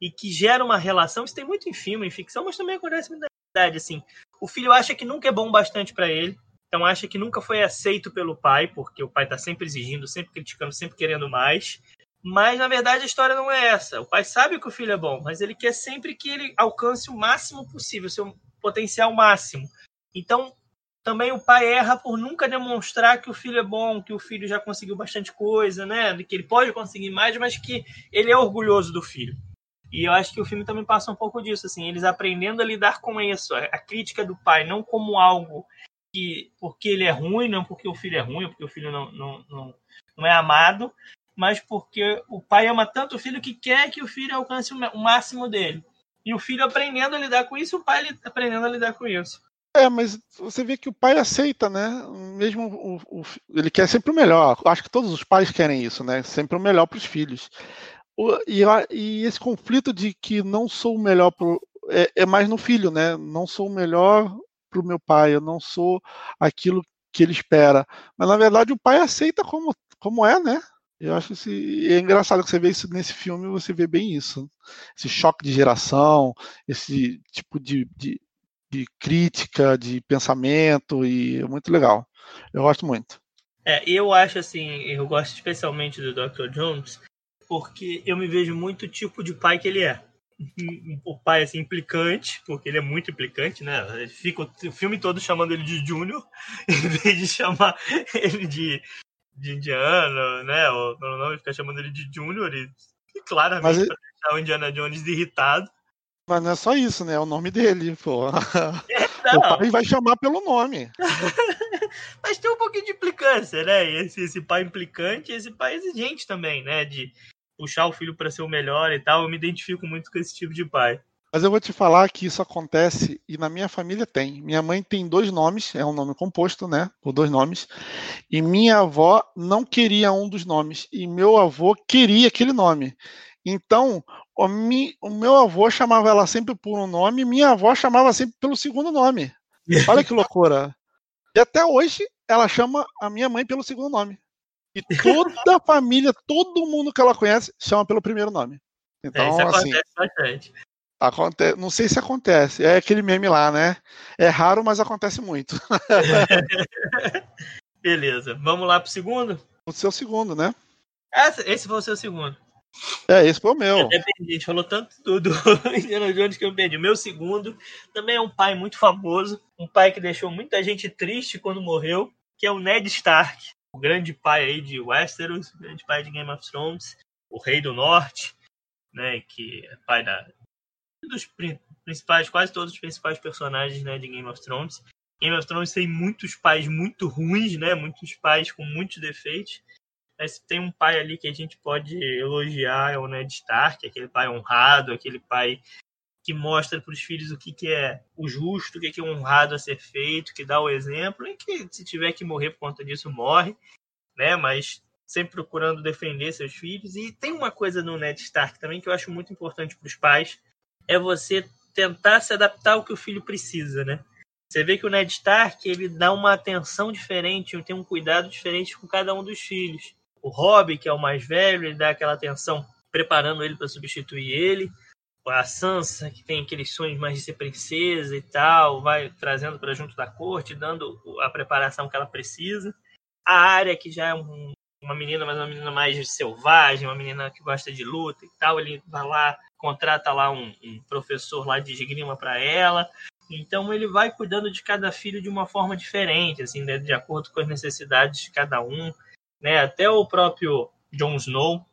e que gera uma relação. Isso tem muito em filme, em ficção, mas também acontece na verdade, assim. O filho acha que nunca é bom bastante para ele, então acha que nunca foi aceito pelo pai, porque o pai tá sempre exigindo, sempre criticando, sempre querendo mais. Mas na verdade a história não é essa. O pai sabe que o filho é bom, mas ele quer sempre que ele alcance o máximo possível, seu potencial máximo. Então, também o pai erra por nunca demonstrar que o filho é bom, que o filho já conseguiu bastante coisa, né? Que ele pode conseguir mais, mas que ele é orgulhoso do filho. E eu acho que o filme também passa um pouco disso, assim, eles aprendendo a lidar com isso, a crítica do pai, não como algo que porque ele é ruim, não porque o filho é ruim, porque o filho não, não, não, não é amado, mas porque o pai ama tanto o filho que quer que o filho alcance o máximo dele. E o filho aprendendo a lidar com isso, o pai aprendendo a lidar com isso. É, mas você vê que o pai aceita, né? Mesmo o, o, ele quer sempre o melhor. Acho que todos os pais querem isso, né? Sempre o melhor para os filhos. O, e, e, esse conflito de que não sou o melhor pro, é, é mais no filho, né? Não sou o melhor para o meu pai, eu não sou aquilo que ele espera. Mas na verdade o pai aceita como, como é, né? Eu acho que é engraçado que você vê isso nesse filme, você vê bem isso. Esse choque de geração, esse tipo de, de, de crítica, de pensamento, e é muito legal. Eu gosto muito. É, eu acho assim, eu gosto especialmente do Dr. Jones, porque eu me vejo muito tipo de pai que ele é. O pai, assim, implicante, porque ele é muito implicante, né? Fica o filme todo chamando ele de Júnior, em vez de chamar ele de, de Indiana, né? Pelo nome, fica chamando ele de Júnior e, e claramente Mas... pra deixar o Indiana Jones irritado. Mas não é só isso, né? É o nome dele, pô. É, o pai vai chamar pelo nome. Mas tem um pouquinho de implicância, né? Esse, esse pai implicante esse pai exigente também, né? De puxar o filho para ser o melhor e tal. Eu me identifico muito com esse tipo de pai. Mas eu vou te falar que isso acontece e na minha família tem. Minha mãe tem dois nomes, é um nome composto, né? Por dois nomes. E minha avó não queria um dos nomes e meu avô queria aquele nome. Então, o, mi, o meu avô chamava ela sempre por um nome, e minha avó chamava sempre pelo segundo nome. Olha que loucura. E até hoje ela chama a minha mãe pelo segundo nome. E toda a família, todo mundo que ela conhece, chama pelo primeiro nome. Então, é, isso assim, acontece bastante. Acontece, não sei se acontece. É aquele meme lá, né? É raro, mas acontece muito. Beleza. Vamos lá pro segundo? O seu segundo, né? Esse foi o seu segundo. É, esse foi o meu. É, a gente falou tanto do, do Indiana Jones que eu perdi. Meu segundo também é um pai muito famoso, um pai que deixou muita gente triste quando morreu, que é o Ned Stark, o grande pai aí de Westeros, o grande pai de Game of Thrones, o Rei do Norte, né, que é pai da dos principais, quase todos os principais personagens né, de Game of Thrones. Game of Thrones tem muitos pais muito ruins, né, muitos pais com muitos defeitos. Mas tem um pai ali que a gente pode elogiar, é o Ned Stark, aquele pai honrado, aquele pai que mostra para os filhos o que, que é o justo, o que, que é honrado a ser feito, que dá o exemplo, e que se tiver que morrer por conta disso, morre, né? Mas sempre procurando defender seus filhos. E tem uma coisa no Ned Stark também que eu acho muito importante para os pais, é você tentar se adaptar ao que o filho precisa, né? Você vê que o Ned Stark ele dá uma atenção diferente, tem um cuidado diferente com cada um dos filhos. O Robb, que é o mais velho, ele dá aquela atenção preparando ele para substituir ele a Sansa, que tem aqueles sonhos mais de ser princesa e tal, vai trazendo para junto da corte, dando a preparação que ela precisa. A área que já é um, uma menina, mas uma menina mais selvagem, uma menina que gosta de luta e tal, ele vai lá, contrata lá um, um professor lá de esgrima para ela. Então ele vai cuidando de cada filho de uma forma diferente, assim, né, de acordo com as necessidades de cada um, né? Até o próprio Jon Snow,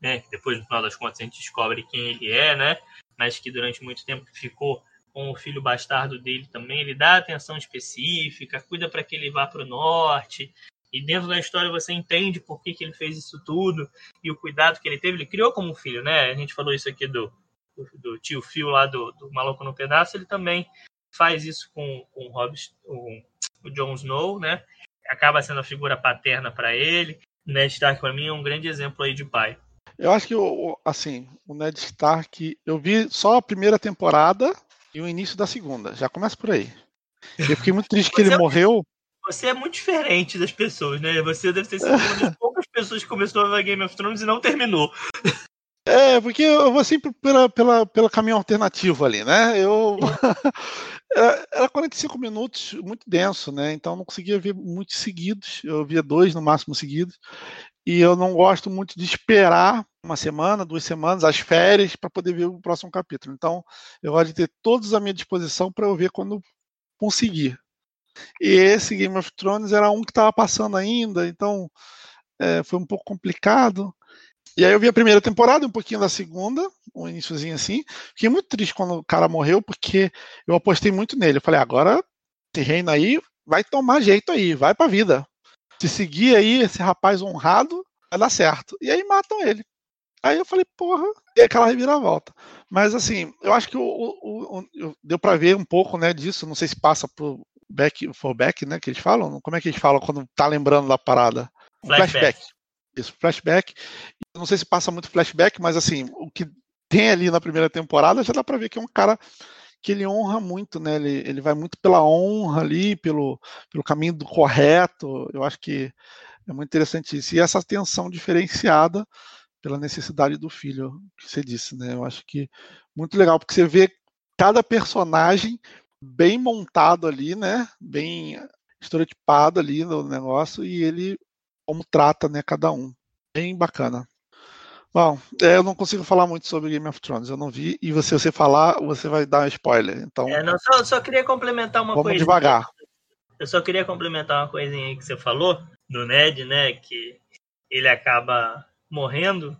né? Que depois, no final das contas, a gente descobre quem ele é, né? Mas que durante muito tempo ficou com o filho bastardo dele também. Ele dá atenção específica, cuida para que ele vá para o norte. E dentro da história você entende por que, que ele fez isso tudo e o cuidado que ele teve. Ele criou como filho, né? A gente falou isso aqui do, do, do tio Phil lá do, do Maluco no Pedaço. Ele também faz isso com, com o, Hobbes, o, o Jon Snow, né? Acaba sendo a figura paterna para ele. Ned Stark, para mim, é um grande exemplo aí de pai. Eu acho que, assim, o Ned Stark, eu vi só a primeira temporada e o início da segunda. Já começa por aí. Eu fiquei muito triste que ele morreu. Você é muito diferente das pessoas, né? Você deve ter sido uma das poucas pessoas que começou a ver Game of Thrones e não terminou. É, porque eu vou sempre pela, pela, pelo caminho alternativo ali, né? Eu. era 45 minutos, muito denso, né? Então não conseguia ver muitos seguidos. Eu via dois no máximo seguidos e eu não gosto muito de esperar uma semana, duas semanas, as férias, para poder ver o próximo capítulo. Então, eu gosto de ter todos à minha disposição para eu ver quando conseguir. E esse Game of Thrones era um que estava passando ainda, então é, foi um pouco complicado. E aí eu vi a primeira temporada, um pouquinho da segunda, um iníciozinho assim. Fiquei muito triste quando o cara morreu, porque eu apostei muito nele. Eu falei, agora esse reino aí vai tomar jeito aí, vai pra vida. Se seguir aí esse rapaz honrado, vai dar certo. E aí matam ele. Aí eu falei, porra, e aquela reviravolta. Mas assim, eu acho que o, deu para ver um pouco né, disso. Não sei se passa pro back, for back, né? Que eles falam. Como é que eles falam quando tá lembrando da parada? Flashback. flashback. Isso, flashback. Não sei se passa muito flashback, mas assim, o que tem ali na primeira temporada já dá pra ver que é um cara que ele honra muito, né? Ele, ele vai muito pela honra ali, pelo, pelo caminho do correto. Eu acho que é muito interessante isso. E essa atenção diferenciada pela necessidade do filho, que você disse, né? Eu acho que muito legal, porque você vê cada personagem bem montado ali, né? Bem estereotipado ali no negócio e ele como trata, né, cada um. Bem bacana. Bom, é, eu não consigo falar muito sobre Game of Thrones, eu não vi, e se você falar, você vai dar um spoiler. Então, é, não, só, só queria complementar uma coisa. Devagar. Eu só queria complementar uma coisinha aí que você falou, do Ned, né, que ele acaba morrendo,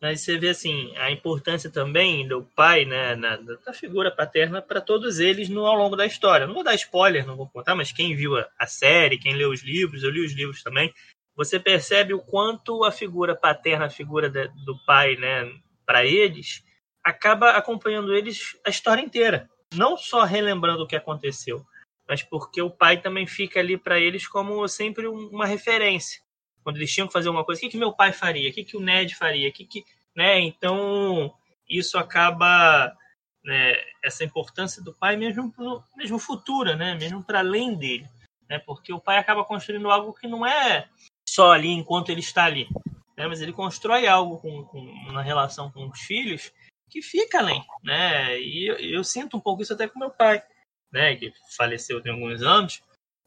mas você vê assim a importância também do pai, né, na, da figura paterna para todos eles no ao longo da história. Não vou dar spoiler, não vou contar, mas quem viu a, a série, quem leu os livros, eu li os livros também, você percebe o quanto a figura paterna, a figura de, do pai, né, para eles, acaba acompanhando eles a história inteira. Não só relembrando o que aconteceu, mas porque o pai também fica ali para eles como sempre uma referência. Quando eles tinham que fazer uma coisa, o que, que meu pai faria? O que, que o Ned faria? O que, que, né? Então, isso acaba né, essa importância do pai mesmo mesmo futura, né? Mesmo para além dele, né? Porque o pai acaba construindo algo que não é só ali enquanto ele está ali. Né? Mas ele constrói algo com, com uma relação com os filhos que fica além, né? E eu, eu, sinto um pouco isso até com meu pai, né? Que faleceu tem alguns anos,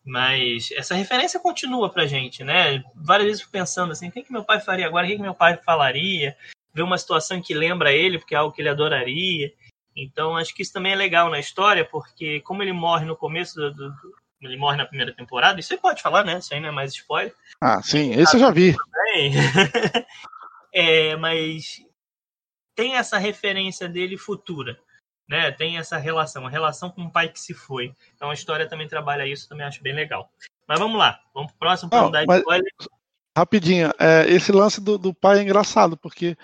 mas essa referência continua pra gente, né? Várias vezes pensando assim, o que, que meu pai faria agora? O que, que meu pai falaria? Ver uma situação que lembra ele, porque é algo que ele adoraria. Então, acho que isso também é legal na história, porque como ele morre no começo do, do, ele morre na primeira temporada, isso você pode falar, né? Isso aí não é mais spoiler. Ah, sim, esse eu já vi. é, mas tem essa referência dele futura, né? Tem essa relação, a relação com o pai que se foi. Então a história também trabalha isso, também acho bem legal. Mas vamos lá, vamos pro próximo para não, dar mas, spoiler. Rapidinho, é, esse lance do, do pai é engraçado, porque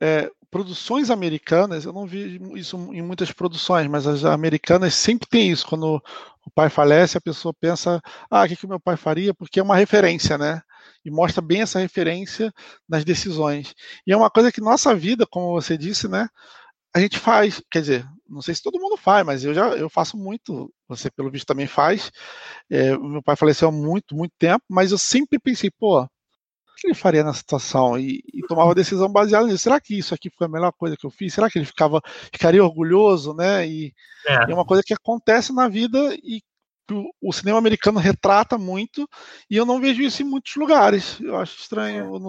é, produções americanas, eu não vi isso em muitas produções, mas as americanas sempre tem isso. Quando o pai falece, a pessoa pensa, ah, o que, que o meu pai faria? Porque é uma referência, né? E mostra bem essa referência nas decisões. E é uma coisa que nossa vida, como você disse, né? A gente faz, quer dizer, não sei se todo mundo faz, mas eu já eu faço muito. Você, pelo visto, também faz. É, meu pai faleceu há muito, muito tempo, mas eu sempre pensei, pô, que ele faria nessa situação? E, e tomava decisão baseada nisso. Será que isso aqui foi a melhor coisa que eu fiz? Será que ele ficava, ficaria orgulhoso, né? E é, é uma coisa que acontece na vida e o, o, cinema americano retrata muito e eu não vejo isso em muitos lugares. Eu acho estranho. Eu não,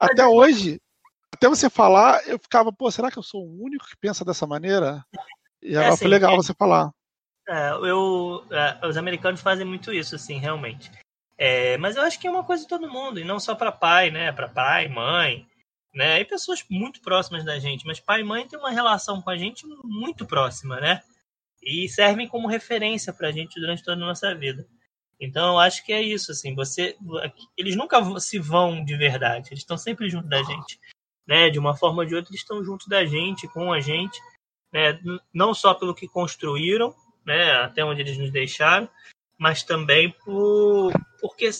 até hoje, até você falar, eu ficava, pô, será que eu sou o único que pensa dessa maneira? E é, assim, foi legal é, você falar. É, eu, é, os americanos fazem muito isso, assim, realmente. É, mas eu acho que é uma coisa de todo mundo, e não só para pai, né? Para pai, mãe, né? E pessoas muito próximas da gente. Mas pai e mãe têm uma relação com a gente muito próxima, né? E servem como referência para a gente durante toda a nossa vida. Então eu acho que é isso, assim. Você, eles nunca se vão de verdade. Eles estão sempre junto da gente, né? De uma forma ou de outra, eles estão junto da gente, com a gente, né? Não só pelo que construíram, né? Até onde eles nos deixaram, mas também por, porque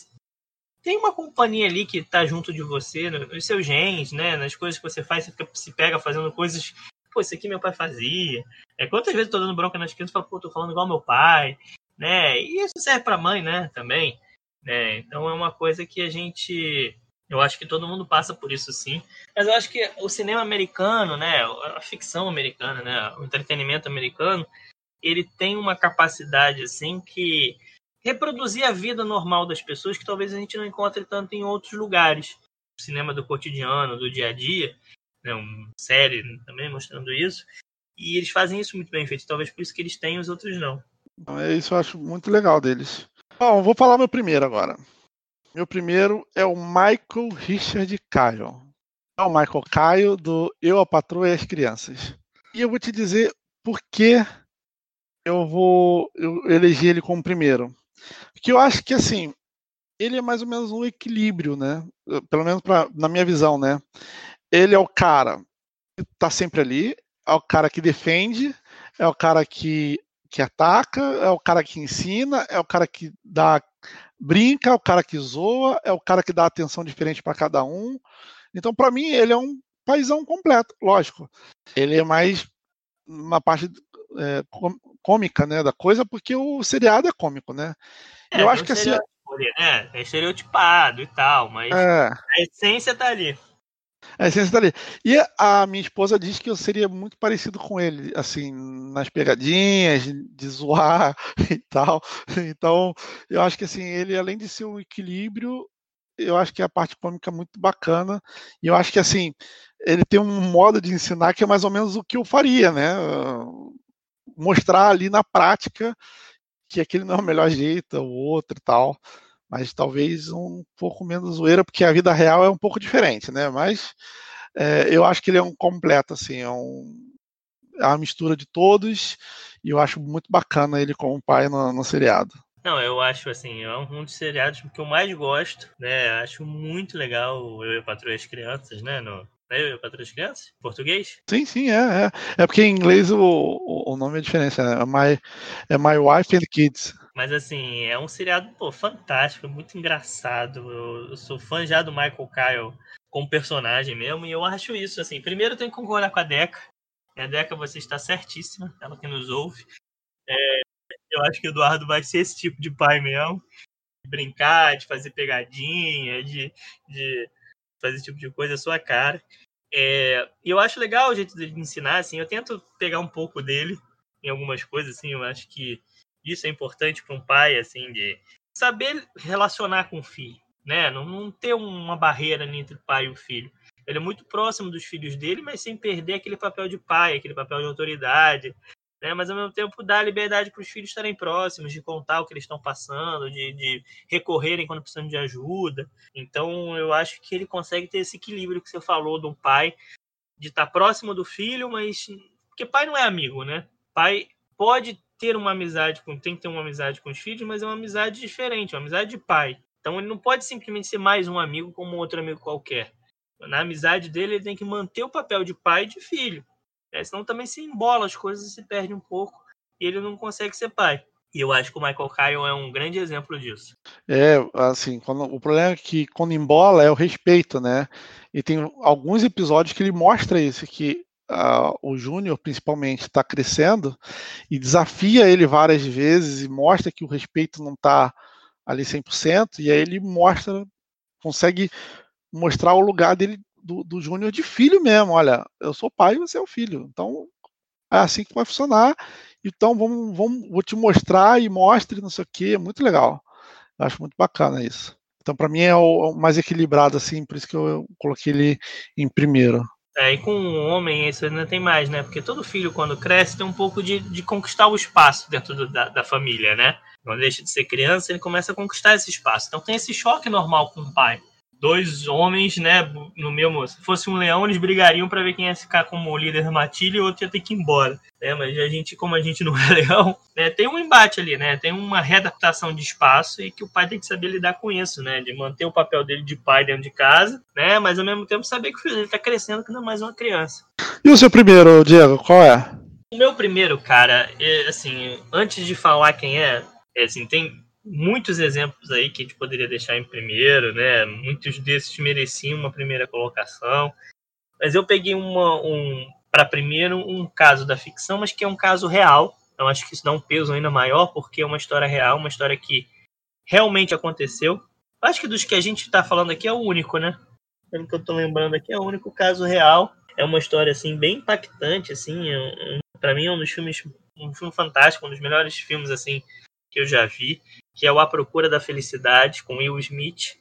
tem uma companhia ali que está junto de você, nos seus genes, né? Nas coisas que você faz, você fica, se pega fazendo coisas. Pô, isso aqui meu pai fazia. É, quantas vezes eu tô dando bronca nas crianças e falo, pô, tô falando igual meu pai, né? E isso serve para mãe, né? Também. Né? Então é uma coisa que a gente. Eu acho que todo mundo passa por isso sim. Mas eu acho que o cinema americano, né? A ficção americana, né? O entretenimento americano, ele tem uma capacidade assim que reproduzir a vida normal das pessoas que talvez a gente não encontre tanto em outros lugares. O cinema do cotidiano, do dia a dia, né, uma série também mostrando isso. E eles fazem isso muito bem feito, talvez por isso que eles têm os outros não. Então, é isso eu acho muito legal deles. Bom, vou falar meu primeiro agora. Meu primeiro é o Michael Richard Kyle. o Michael Caio do Eu, a Patroa e as Crianças. E eu vou te dizer por que eu vou eu eleger ele como primeiro. Porque eu acho que assim, ele é mais ou menos um equilíbrio, né? Pelo menos pra, na minha visão, né? Ele é o cara que tá sempre ali, é o cara que defende, é o cara que, que ataca, é o cara que ensina, é o cara que dá brinca, é o cara que zoa, é o cara que dá atenção diferente para cada um. Então, para mim, ele é um paizão completo, lógico. Ele é mais uma parte é, cômica, né, da coisa, porque o seriado é cômico, né? É, eu acho que assim, né? É estereotipado e tal, mas é. a essência tá ali. A essência tá ali. E a minha esposa diz que eu seria muito parecido com ele, assim, nas pegadinhas, de zoar e tal. Então, eu acho que assim, ele além de ser um equilíbrio, eu acho que a parte cômica é muito bacana. E eu acho que assim, ele tem um modo de ensinar que é mais ou menos o que eu faria, né? Mostrar ali na prática que aquele não é o melhor jeito, o outro e tal. Mas talvez um pouco menos zoeira, porque a vida real é um pouco diferente, né? Mas é, eu acho que ele é um completo, assim, é, um, é uma mistura de todos, e eu acho muito bacana ele como pai no, no seriado. Não, eu acho assim, é um dos seriados que eu mais gosto, né? Acho muito legal Eu e Patrulha as Crianças, né? No, né? Para as crianças? Português? Sim, sim, é. É, é porque em inglês o, o, nome é diferente, né? É My, é My Wife and Kids. Mas assim, é um seriado pô, fantástico, muito engraçado. Eu, eu, sou fã já do Michael Kyle como personagem mesmo, e eu acho isso, assim, primeiro eu tenho que concordar com a Deca. A Deca, você está certíssima, ela que nos ouve. É, eu acho que o Eduardo vai ser esse tipo de pai mesmo. De brincar, de fazer pegadinha, de, de fazer esse tipo de coisa, a sua cara. É, e eu acho legal o jeito de ensinar, assim, eu tento pegar um pouco dele em algumas coisas, assim, eu acho que isso é importante para um pai, assim, de saber relacionar com o filho, né? Não, não ter uma barreira entre o pai e o filho. Ele é muito próximo dos filhos dele, mas sem perder aquele papel de pai, aquele papel de autoridade, né? mas ao mesmo tempo dar liberdade para os filhos estarem próximos, de contar o que eles estão passando, de, de, recorrerem quando precisam de ajuda. Então eu acho que ele consegue ter esse equilíbrio que você falou do pai, de estar próximo do filho, mas. Porque pai não é amigo, né? Pai pode ter uma amizade com. tem que ter uma amizade com os filhos, mas é uma amizade diferente, uma amizade de pai. Então ele não pode simplesmente ser mais um amigo como outro amigo qualquer. Na amizade dele, ele tem que manter o papel de pai e de filho. É, senão também se embola as coisas e se perde um pouco. E ele não consegue ser pai. E eu acho que o Michael Kyle é um grande exemplo disso. É, assim, quando, o problema é que quando embola é o respeito, né? E tem alguns episódios que ele mostra isso, que uh, o Júnior, principalmente, está crescendo e desafia ele várias vezes e mostra que o respeito não está ali 100%, e aí ele mostra, consegue mostrar o lugar dele do, do Júnior de filho mesmo. Olha, eu sou pai e você é o filho. Então é assim que vai funcionar. Então vamos, vamos, vou te mostrar e mostre, não sei o que. É muito legal. Eu acho muito bacana isso. Então para mim é o, mais equilibrado assim, por isso que eu, coloquei ele em primeiro. É, e com um homem isso ainda tem mais, né? Porque todo filho, quando cresce, tem um pouco de, de conquistar o espaço dentro do, da, da família, né? Quando deixa de ser criança, ele começa a conquistar esse espaço. Então tem esse choque normal com o pai dois homens, né, no mesmo, se fosse um leão, eles brigariam para ver quem ia ficar como líder da matilha e o outro ia ter que ir embora, né, mas a gente, como a gente não é leão, né, tem um embate ali, né, tem uma readaptação de espaço e que o pai tem que saber lidar com isso, né, de manter o papel dele de pai dentro de casa, né, mas ao mesmo tempo saber que o filho dele tá crescendo que não é mais uma criança. E o seu primeiro, Diego, qual é? O meu primeiro, cara, é, assim, antes de falar quem é, é assim, tem muitos exemplos aí que a gente poderia deixar em primeiro, né? Muitos desses mereciam uma primeira colocação. Mas eu peguei uma, um para primeiro um caso da ficção, mas que é um caso real. Então acho que isso dá um peso ainda maior, porque é uma história real, uma história que realmente aconteceu. Acho que dos que a gente está falando aqui é o único, né? Pelo que eu estou lembrando aqui, é o único caso real. É uma história assim bem impactante, assim. É um, para mim é um dos filmes, um filme fantástico, um dos melhores filmes assim que eu já vi que é o A Procura da Felicidade, com Will Smith,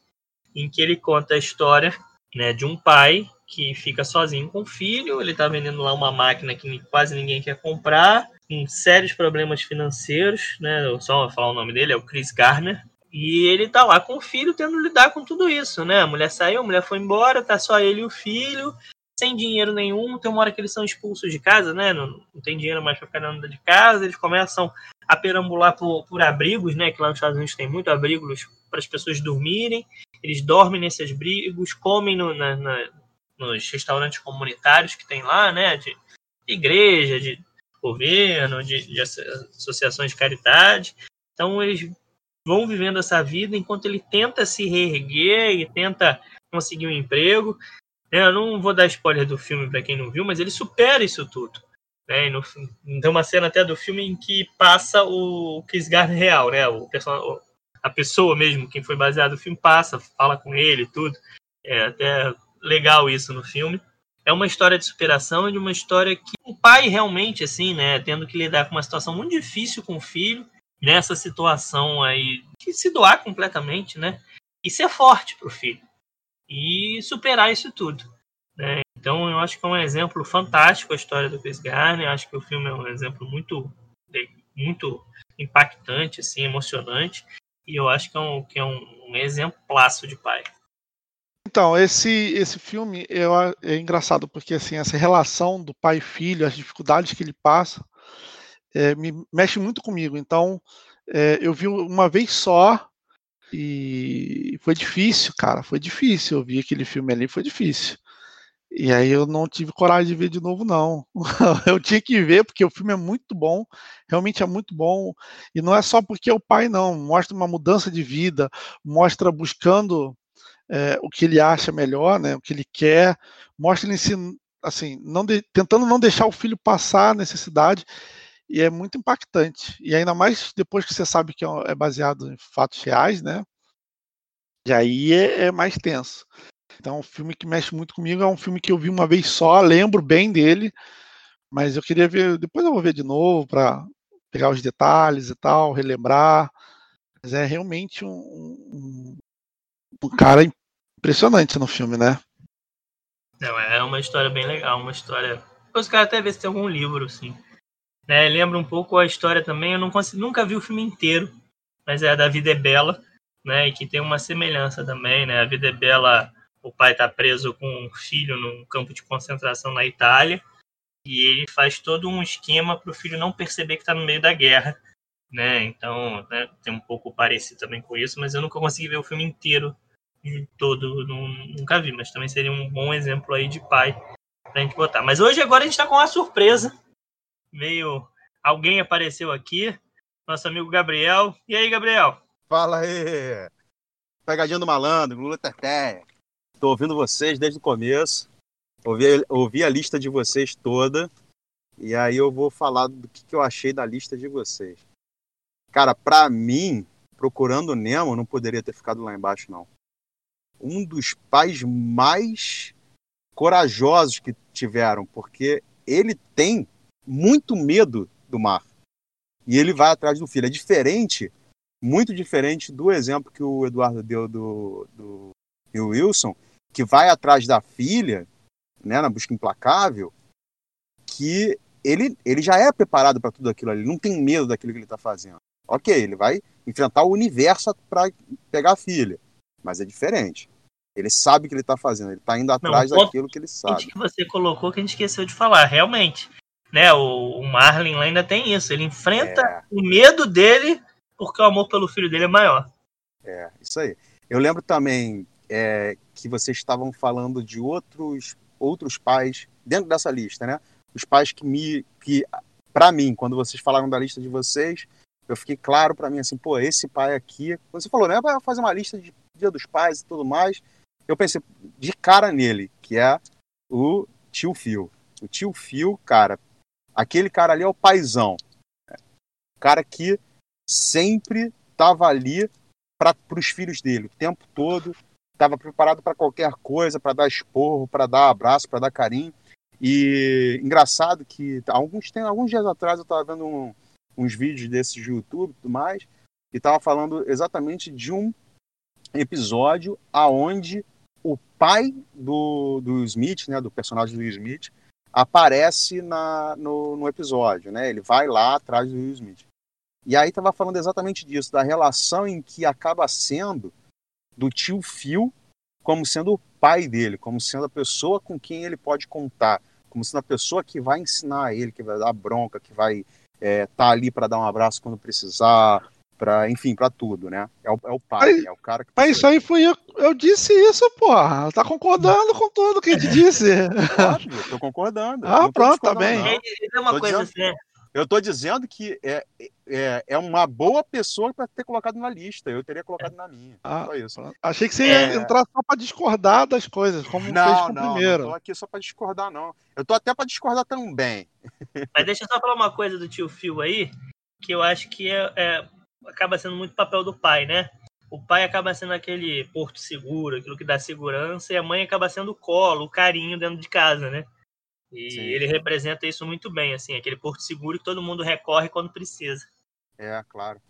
em que ele conta a história né, de um pai que fica sozinho com o filho, ele está vendendo lá uma máquina que quase ninguém quer comprar, com sérios problemas financeiros, né, só falar o nome dele, é o Chris Garner, E ele tá lá com o filho tendo lidar com tudo isso, né? A mulher saiu, a mulher foi embora, tá só ele e o filho, sem dinheiro nenhum. Tem uma hora que eles são expulsos de casa, né? Não, não tem dinheiro mais pra ficar dentro de casa. Eles começam a perambular por, por abrigos, né? Que lá nos Estados Unidos tem muito abrigos para as pessoas dormirem. Eles dormem nesses abrigos, comem no, na, na, nos restaurantes comunitários que tem lá, né? De igreja, de governo, de, de associações de caridade. Então eles vão vivendo essa vida enquanto ele tenta se reerguer e tenta conseguir um emprego. Eu não vou dar spoiler do filme para quem não viu, mas ele supera isso tudo. Né? No, tem uma cena até do filme em que passa o Gardner real, né? O a pessoa mesmo, quem foi baseado no filme, passa, fala com ele tudo. É até legal isso no filme. É uma história de superação e de uma história que o pai realmente, assim, né, tendo que lidar com uma situação muito difícil com o filho, nessa situação aí de se doar completamente, né? E ser forte para o filho. E superar isso tudo. Né? Então eu acho que é um exemplo fantástico a história do Chris Garner. Acho que o filme é um exemplo muito, muito impactante, assim, emocionante. E eu acho que é um, que é um, um de pai. Então, esse, esse filme é, é engraçado porque assim, essa relação do pai e filho, as dificuldades que ele passa, é, me mexe muito comigo. Então, é, eu vi uma vez só e foi difícil, cara. Foi difícil. Eu vi aquele filme ali, foi difícil. E aí eu não tive coragem de ver de novo, não. eu tinha que ver, porque o filme é muito bom, realmente é muito bom. E não é só porque é o pai, não. Mostra uma mudança de vida, mostra buscando é, o que ele acha melhor, né, o que ele quer, mostra ele assim, não de, tentando não deixar o filho passar a necessidade e é muito impactante. E ainda mais depois que você sabe que é, é baseado em fatos reais, né? E aí é, é mais tenso. Então, um filme que mexe muito comigo é um filme que eu vi uma vez só, lembro bem dele, mas eu queria ver, depois eu vou ver de novo para pegar os detalhes e tal, relembrar. Mas é realmente um, um, um cara impressionante no filme, né? Não, é uma história bem legal, uma história. Os caras até ver se tem algum livro, assim. Né? Lembra um pouco a história também. Eu não consigo, nunca vi o filme inteiro, mas é a da Vida é Bela, né? E que tem uma semelhança também, né? A Vida é Bela, o pai está preso com um filho num campo de concentração na Itália e ele faz todo um esquema para o filho não perceber que está no meio da guerra, né? Então né? tem um pouco parecido também com isso, mas eu nunca consegui ver o filme inteiro todo, nunca vi, mas também seria um bom exemplo aí de pai pra gente botar. Mas hoje agora a gente está com uma surpresa veio. Alguém apareceu aqui. Nosso amigo Gabriel. E aí, Gabriel? Fala aí! Pegadinha do malandro, Lula Teté. Tô ouvindo vocês desde o começo. Ouvi, ouvi a lista de vocês toda. E aí eu vou falar do que, que eu achei da lista de vocês. Cara, pra mim, procurando Nemo, não poderia ter ficado lá embaixo, não. Um dos pais mais corajosos que tiveram, porque ele tem muito medo do mar. E ele vai atrás do filho. É diferente, muito diferente do exemplo que o Eduardo deu do, do, do Wilson, que vai atrás da filha, né, na busca implacável, que ele, ele já é preparado para tudo aquilo ali, não tem medo daquilo que ele está fazendo. Ok, ele vai enfrentar o universo para pegar a filha, mas é diferente. Ele sabe o que ele está fazendo, ele está indo atrás não, daquilo que ele sabe. que você colocou que a gente esqueceu de falar, realmente né? O, o Marlin ainda tem isso. Ele enfrenta é. o medo dele porque o amor pelo filho dele é maior. É, isso aí. Eu lembro também é, que vocês estavam falando de outros outros pais dentro dessa lista, né? Os pais que me que para mim, quando vocês falaram da lista de vocês, eu fiquei claro para mim assim, pô, esse pai aqui, você falou, né, vai fazer uma lista de Dia dos Pais e tudo mais. Eu pensei de cara nele, que é o tio Phil. O tio Phil, cara, Aquele cara ali é o paizão. O cara que sempre estava ali para os filhos dele, o tempo todo, estava preparado para qualquer coisa, para dar esporro, para dar abraço, para dar carinho. E engraçado que alguns, tem, alguns dias atrás eu estava vendo um, uns vídeos desses de YouTube e tudo mais, e estava falando exatamente de um episódio aonde o pai do, do Smith, né, do personagem do Smith, aparece na, no, no, episódio, né? Ele vai lá atrás do Will Smith. E aí tava falando exatamente disso, da relação em que acaba sendo do tio Phil como sendo o pai dele, como sendo a pessoa com quem ele pode contar, como sendo a pessoa que vai ensinar ele, que vai dar bronca, que vai estar é, tá ali para dar um abraço quando precisar, para enfim, para tudo, né? É o, é o pai, é o cara que. Mas isso aí foi eu. Eu disse isso, porra. Tá concordando com tudo que a gente disse. Óbvio, tô concordando. Ah, Não tô pronto, tá bem. não. É, uma Tô coisa dizendo- assim, Eu tô dizendo que é, é, é uma boa pessoa para ter colocado na lista. Eu teria colocado na minha. Ah, Só isso. Pronto. Achei que você ia É. entrar só pra discordar das coisas, como fez Não, com o não, primeiro. não tô aqui só para discordar, não. Eu tô até para discordar também. Mas deixa eu só falar uma coisa do tio Phil aí, que eu acho que é, é- acaba sendo muito papel do pai, né? O pai acaba sendo aquele porto seguro, aquilo que dá segurança, e a mãe acaba sendo o colo, o carinho dentro de casa, né? E Sim. ele representa isso muito bem, assim, aquele porto seguro que todo mundo recorre quando precisa. É, claro.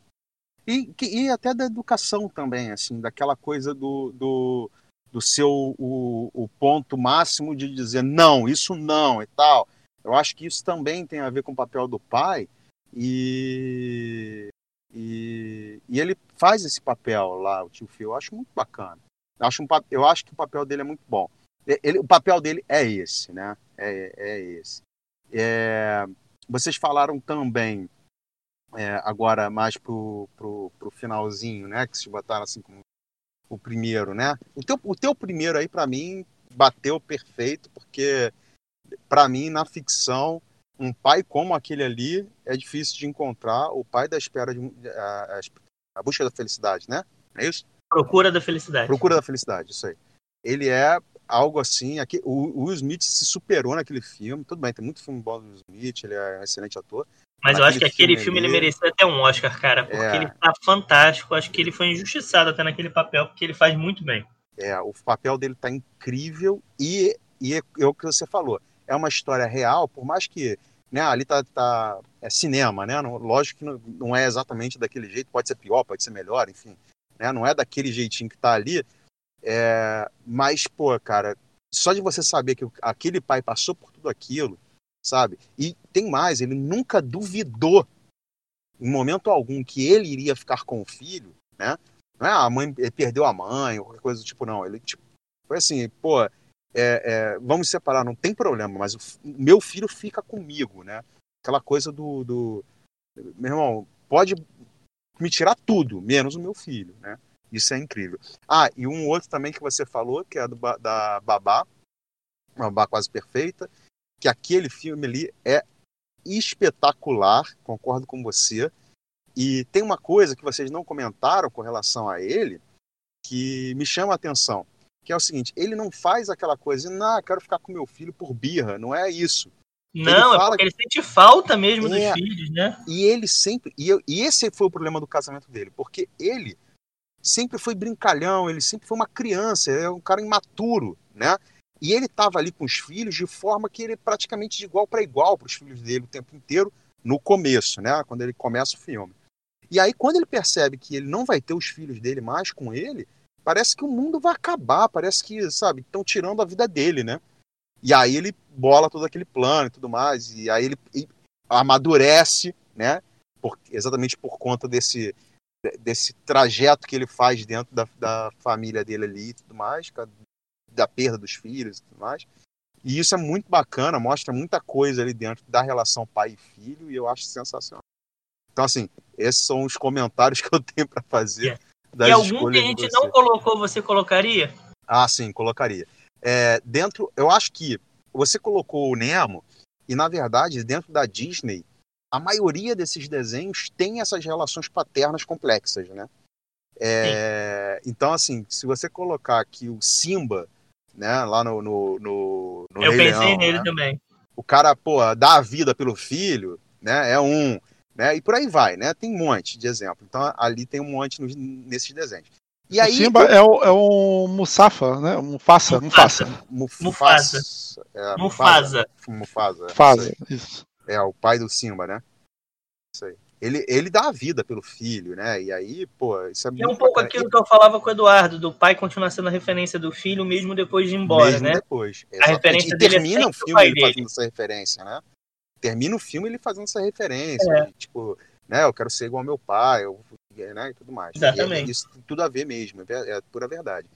E, e até da educação também, assim, daquela coisa do, do, do seu o, o ponto máximo de dizer não, isso não e tal. Eu acho que isso também tem a ver com o papel do pai e, e, e ele faz esse papel lá, o tio Phil. Eu acho muito bacana. Eu acho, um, eu acho que o papel dele é muito bom. Ele, o papel dele é esse, né? É, é esse. É, vocês falaram também é, agora mais pro, pro, pro finalzinho, né? Que se botaram assim como o primeiro, né? O teu, o teu primeiro aí, para mim, bateu perfeito, porque para mim, na ficção, um pai como aquele ali é difícil de encontrar. O pai da espera de a, a- busca da felicidade, né? É isso? Procura da felicidade. Procura da felicidade, isso aí. Ele é algo assim. Aqui, o, o Will Smith se superou naquele filme. Tudo bem, tem muito filme bom do Will Smith, ele é um excelente ator. Mas eu acho que Naquele aquele filme ele ali- merecia até um Oscar, cara, porque É. ele tá fantástico. Acho que ele foi injustiçado até naquele papel, porque ele faz muito bem. É, o papel dele tá incrível e, e é, é o que você falou. É uma história real, por mais que né, ali tá, tá é cinema, né? Lógico que não, não é exatamente daquele jeito, pode ser pior, pode ser melhor, enfim. Né? Não é daquele jeitinho que tá ali. É, mas, pô, cara, só de você saber que aquele pai passou por tudo aquilo, sabe? E tem mais, ele nunca duvidou em momento algum que ele iria ficar com o filho, né? Não é "Ah, a mãe perdeu a mãe ou qualquer coisa do tipo, não. Ele tipo, foi assim, pô, é, é, vamos separar, não tem problema, mas o meu filho fica comigo, né? Aquela coisa do, do. Meu irmão, pode me tirar tudo, menos o meu filho, né? Isso é incrível. Ah, e um outro também que você falou, que é do, da Babá, uma Babá quase perfeita, que aquele filme ali é espetacular, concordo com você. E tem uma coisa que vocês não comentaram com relação a ele, que me chama a atenção, que é o seguinte, ele não faz aquela coisa, não, quero ficar com meu filho por birra, não é isso. Não, é fala porque ele sente falta mesmo É. dos filhos, né? E ele sempre. E, eu- e esse foi o problema do casamento dele, porque ele sempre foi brincalhão, ele sempre foi uma criança, ele é um cara imaturo, né? E ele estava ali com os filhos de forma que ele é praticamente de igual para igual para os filhos dele o tempo inteiro, no começo, né? Quando ele começa o filme. E aí, quando ele percebe que ele não vai ter os filhos dele mais com ele, parece que o mundo vai acabar, parece que, sabe, estão tirando a vida dele, né? E aí ele bola todo aquele plano e tudo mais, e aí ele e amadurece, né? Por- exatamente por conta desse, desse trajeto que ele faz dentro da, da família dele ali e tudo mais, da perda dos filhos e tudo mais. E isso é muito bacana, mostra muita coisa ali dentro da relação pai e filho, e eu acho sensacional. Então, assim, esses são os comentários que eu tenho para fazer. Das e algum que a gente não colocou, você colocaria? Ah, sim, colocaria. É, dentro, eu acho que você colocou o Nemo e na verdade dentro da Disney a maioria desses desenhos tem essas relações paternas complexas, né? É, então assim, se você colocar aqui o Simba, né, lá no no, no, no Eu Rei pensei Leão, nele né? também. o cara pô dá a vida pelo filho, né? É um, né? E por aí vai, né? Tem um monte de exemplo. Então ali tem um monte nos- nesses desenhos. E o aí Simba é o, é o Musafa, né? O Mufasa, Mufasa. Mufasa. Mufasa. É, Mufasa. Mufasa. Mufasa, isso aí. isso. É, o pai do Simba, né? Isso aí. Ele, ele dá a vida pelo filho, né? E aí, pô, isso é E é muito um pouco bacana. aquilo que eu falava com o Eduardo, do pai continuar sendo a referência do filho mesmo depois de ir embora, mesmo né? depois. Exatamente. referência e dele é termina o filme ele fazendo essa referência, né? Termina o filme ele fazendo essa referência. É. tipo, né? Eu quero ser igual ao meu pai, eu, né? E tudo mais. Exatamente. E, isso tem tudo a ver mesmo, é, é pura verdade.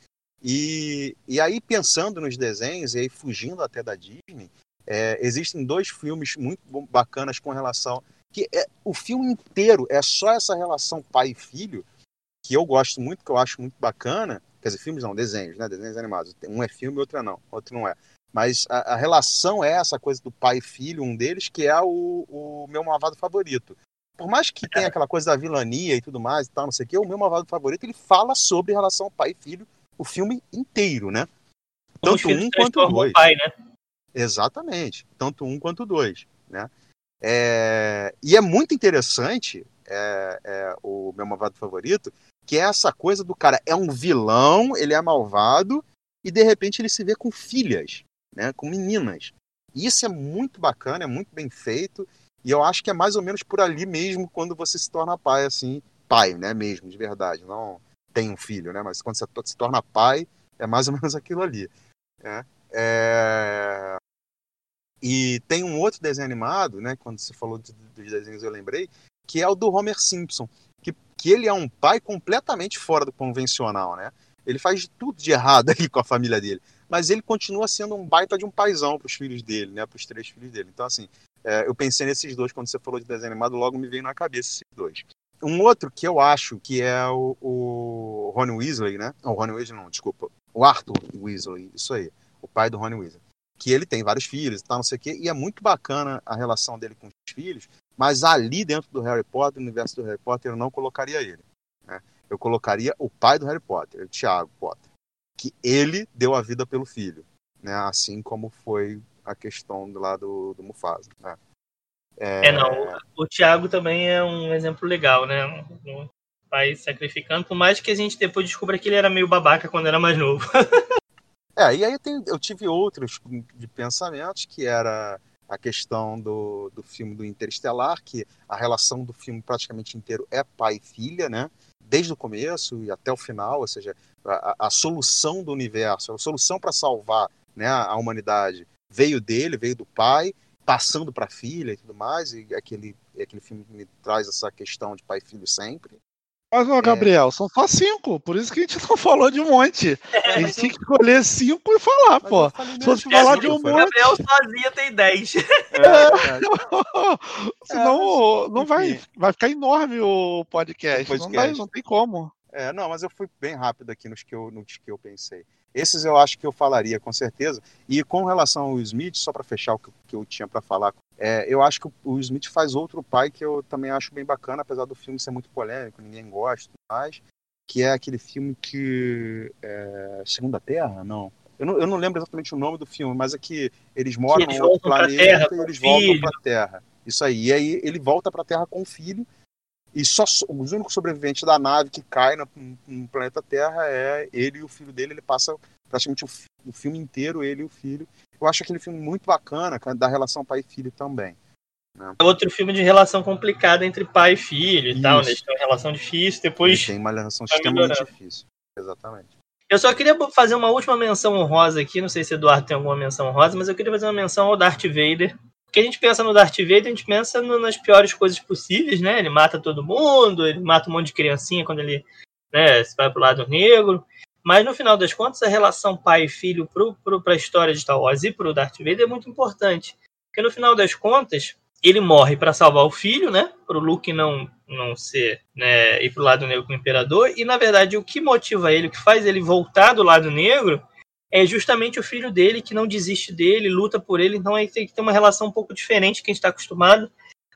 E, e aí, pensando nos desenhos, e aí fugindo até da Disney, é, existem dois filmes muito bacanas com relação. que é, O filme inteiro é só essa relação pai e filho, que eu gosto muito, que eu acho muito bacana. Quer dizer, filmes não, desenhos, né? Desenhos animados. Um é filme, outro não, outro não é. Mas a, a relação é essa coisa do pai e filho, um deles, que é o, o meu malvado favorito. Por mais que tenha aquela coisa da vilania e tudo mais e tal, não sei o quê, o meu malvado favorito, ele fala sobre relação pai e filho o filme inteiro, né? Tanto um quanto dois. Pai, né? Exatamente. Tanto um quanto dois, né? É... E é muito interessante é, é, o meu malvado favorito, que é essa coisa do cara é um vilão, ele é malvado e de repente ele se vê com filhas, né? Com meninas. Isso é muito bacana, é muito bem feito e eu acho que é mais ou menos por ali mesmo quando você se torna pai, assim, pai, né? Mesmo de verdade, não tem um filho, né? Mas quando você se torna pai, é mais ou menos aquilo ali. Né? É... E tem um outro desenho animado, né? Quando você falou de, dos desenhos, eu lembrei, que é o do Homer Simpson, que, que ele é um pai completamente fora do convencional, né? Ele faz tudo de errado ali com a família dele, mas ele continua sendo um baita de um paizão para os filhos dele, né? Para os três filhos dele. Então, assim, é, eu pensei nesses dois quando você falou de desenho animado, logo me veio na cabeça esses dois. Um outro que eu acho que é o, o Ron Weasley, né? O Ron Weasley não, desculpa. O Arthur Weasley, isso aí. O pai do Ron Weasley. Que ele tem vários filhos e tal, não sei o quê. E é muito bacana a relação dele com os filhos. Mas ali dentro do Harry Potter, no universo do Harry Potter, eu não colocaria ele. Né? Eu colocaria o pai do Harry Potter, o Tiago Potter. Que ele deu a vida pelo filho. Né? Assim como foi a questão do lado do Mufasa. Né? É... é, não. O Thiago também é um exemplo legal, né? Um pai sacrificando, por mais que a gente depois descubra que ele era meio babaca quando era mais novo. é, e aí eu tive outros de pensamentos, que era a questão do, do filme do Interestelar, que a relação do filme praticamente inteiro é pai e filha, né? Desde o começo e até o final, ou seja, a, a solução do universo, a solução para salvar né, a humanidade veio dele, veio do pai, passando para a filha e tudo mais, e aquele, aquele filme me traz essa questão de pai e filho sempre. Mas, ó, Gabriel, é... são só cinco, por isso que a gente não falou de um monte. É, a gente tinha que escolher cinco e falar, mas pô. Se fosse falar de um monte. O Gabriel sozinho tem dez. É, Senão é, não vai, vai ficar enorme o podcast. O podcast. Não, vai, não tem como. É, não, mas eu fui bem rápido aqui nos que eu, nos que eu pensei. Esses eu acho que eu falaria com certeza. E com relação ao Smith, só para fechar o que, que eu tinha para falar, é, eu acho que o Smith faz outro pai que eu também acho bem bacana, apesar do filme ser muito polêmico, ninguém gosta mais, que é aquele filme que. É, Segunda Terra? Não. Eu, não. eu não lembro exatamente o nome do filme, mas é que eles moram no outro planeta terra, e eles voltam para a Terra. Isso aí. E aí ele volta para a Terra com o filho e só os únicos sobreviventes da nave que cai no, no, planeta Terra é ele e o filho dele. Ele passa praticamente o, o, filme inteiro, ele e o filho. Eu acho aquele filme muito bacana, da relação pai e filho também. Né? É outro filme de relação complicada entre pai e filho e Isso. tal, né? Eles têm uma relação difícil, depois. tem uma relação extremamente difícil. Exatamente. Eu só queria fazer uma última menção honrosa aqui, não sei se o Eduardo tem alguma menção honrosa, mas eu queria fazer uma menção ao Darth Vader, porque a gente pensa no Darth Vader, a gente pensa no, nas piores coisas possíveis, né? Ele mata todo mundo, ele mata um monte de criancinha quando ele né, se vai pro lado negro. Mas no final das contas, a relação pai e filho para a história de Star Wars e para o Darth Vader é muito importante. Porque no final das contas, ele morre para salvar o filho, né? Para o Luke não não ser né, ir para o lado negro com o Imperador. E na verdade, o que motiva ele, o que faz ele voltar do lado negro, é justamente o filho dele que não desiste dele, luta por ele, então aí tem que ter uma relação um pouco diferente que a gente está acostumado.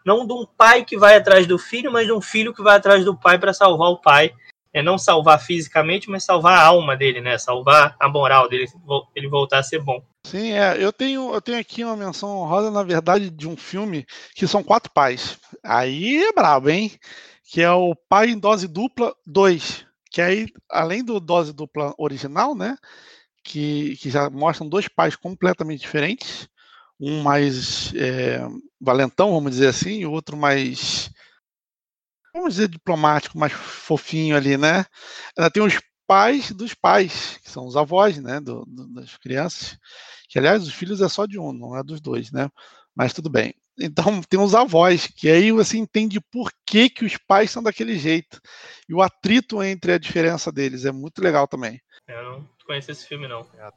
Não de um pai que vai atrás do filho, mas de um filho que vai atrás do pai para salvar o pai. É não salvar fisicamente, mas salvar a alma dele, né? Salvar a moral dele, ele voltar a ser bom. Sim, é. Eu tenho, eu tenho aqui uma menção honrosa, na verdade, de um filme que são quatro pais. Aí é brabo, hein? Que é o Pai em Dose Dupla 2. Que aí, além do dose dupla original, né? Que, que já mostram dois pais completamente diferentes, um mais é, valentão, vamos dizer assim, e o outro mais, vamos dizer, diplomático, mais fofinho ali, né? Ela tem os pais dos pais, que são os avós, né, do, do, das crianças, que aliás os filhos é só de um, não é dos dois, né? Mas tudo bem. Então tem os avós, que aí você entende por que, que os pais são daquele jeito. E o atrito entre a diferença deles é muito legal também. Eu não conheço esse filme, não. É,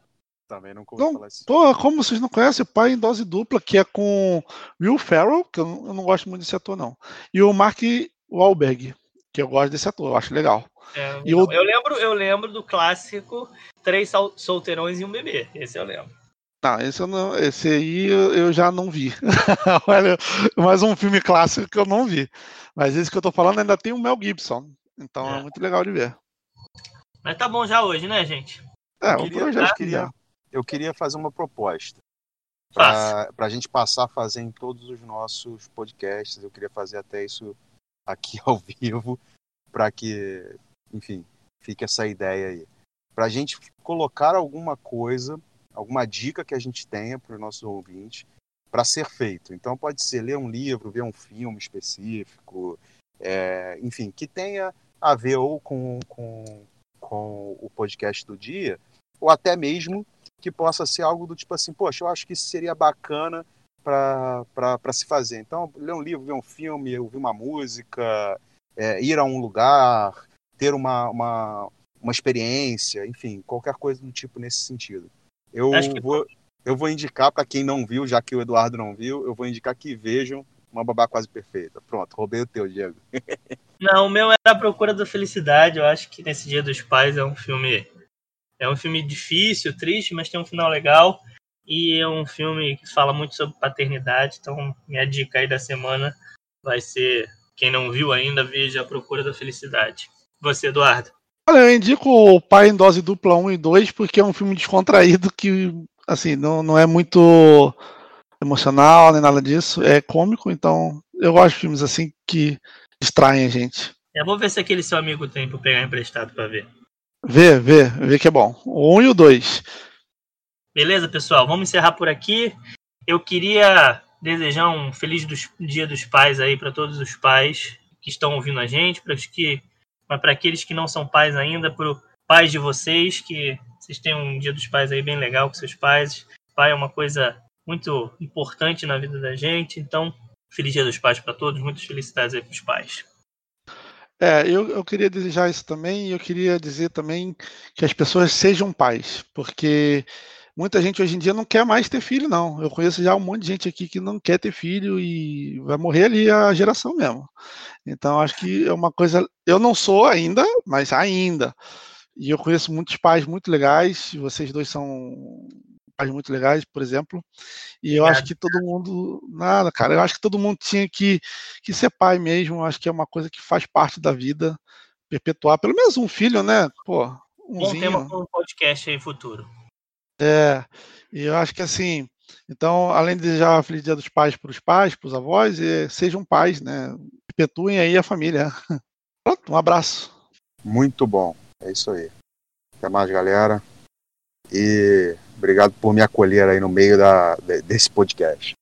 também não falar isso. Pô, como vocês não conhecem, Pai em Dose Dupla, que é com Will Ferrell, que eu não, eu não gosto muito desse ator, não. E o Mark Wahlberg, que eu gosto desse ator, eu acho legal. É, eu... eu... lembro, eu lembro do clássico Três Solteirões e um Bebê. Esse eu lembro. Não, esse, eu não, esse aí eu já não vi. Olha, mais um filme clássico que eu não vi. Mas esse que eu tô falando ainda tem o Mel Gibson. Então é, é muito legal de ver. Mas tá bom já hoje, né, gente? É, eu queria, eu queria, eu queria fazer uma proposta. Para a gente passar a fazer em todos os nossos podcasts. Eu queria fazer até isso aqui ao vivo, para que, enfim, fique essa ideia aí. Para a gente colocar alguma coisa alguma dica que a gente tenha para o nosso ouvinte para ser feito. Então pode ser ler um livro, ver um filme específico, é, enfim, que tenha a ver ou com, com, com o podcast do dia, ou até mesmo que possa ser algo do tipo assim, poxa, eu acho que isso seria bacana para se fazer. Então, ler um livro, ver um filme, ouvir uma música, é, ir a um lugar, ter uma, uma, uma experiência, enfim, qualquer coisa do tipo nesse sentido. Eu vou, eu vou indicar para quem não viu, já que o Eduardo não viu, eu vou indicar que vejam uma babá quase perfeita. Pronto, roubei o teu, Diego. não, o meu era A Procura da Felicidade. Eu acho que nesse Dia dos Pais é um filme é um filme difícil, triste, mas tem um final legal e é um filme que fala muito sobre paternidade. Então, minha dica aí da semana vai ser quem não viu ainda, veja A Procura da Felicidade. Você, Eduardo? Olha, eu indico o Pai em Dose Dupla 1 e 2 porque é um filme descontraído que, assim, não, não é muito emocional nem nada disso. É cômico, então eu gosto de filmes assim que distraem a gente. Eu vou ver se aquele seu amigo tem pra pegar emprestado pra ver. Vê, vê, vê que é bom. O 1 e o 2. Beleza, pessoal? Vamos encerrar por aqui. Eu queria desejar um feliz dos, Dia dos Pais aí para todos os pais que estão ouvindo a gente, para os que mas para aqueles que não são pais ainda, para os pais de vocês, que vocês tenham um dia dos pais aí bem legal com seus pais. Pai é uma coisa muito importante na vida da gente, então feliz dia dos pais para todos, muitas felicidades aí para os pais. É, eu, eu queria desejar isso também, e eu queria dizer também que as pessoas sejam pais, porque muita gente hoje em dia não quer mais ter filho, não. Eu conheço já um monte de gente aqui que não quer ter filho e vai morrer ali a geração mesmo. Então, acho que é uma coisa. Eu não sou ainda, mas ainda. E eu conheço muitos pais muito legais, vocês dois são pais muito legais, por exemplo. E eu acho que todo mundo. Nada, cara. Eu acho que todo mundo tinha que, que ser pai mesmo. Eu acho que é uma coisa que faz parte da vida, perpetuar. Pelo menos um filho, né? Pô. Bom tema para um podcast aí futuro. É, e eu acho que assim, então, além de desejar Feliz Dia dos Pais para os pais, para os avós, é, sejam pais, né? Perpetuem aí a família. Pronto, um abraço. Muito bom, é isso aí. Até mais, galera. E obrigado por me acolher aí no meio da, desse podcast.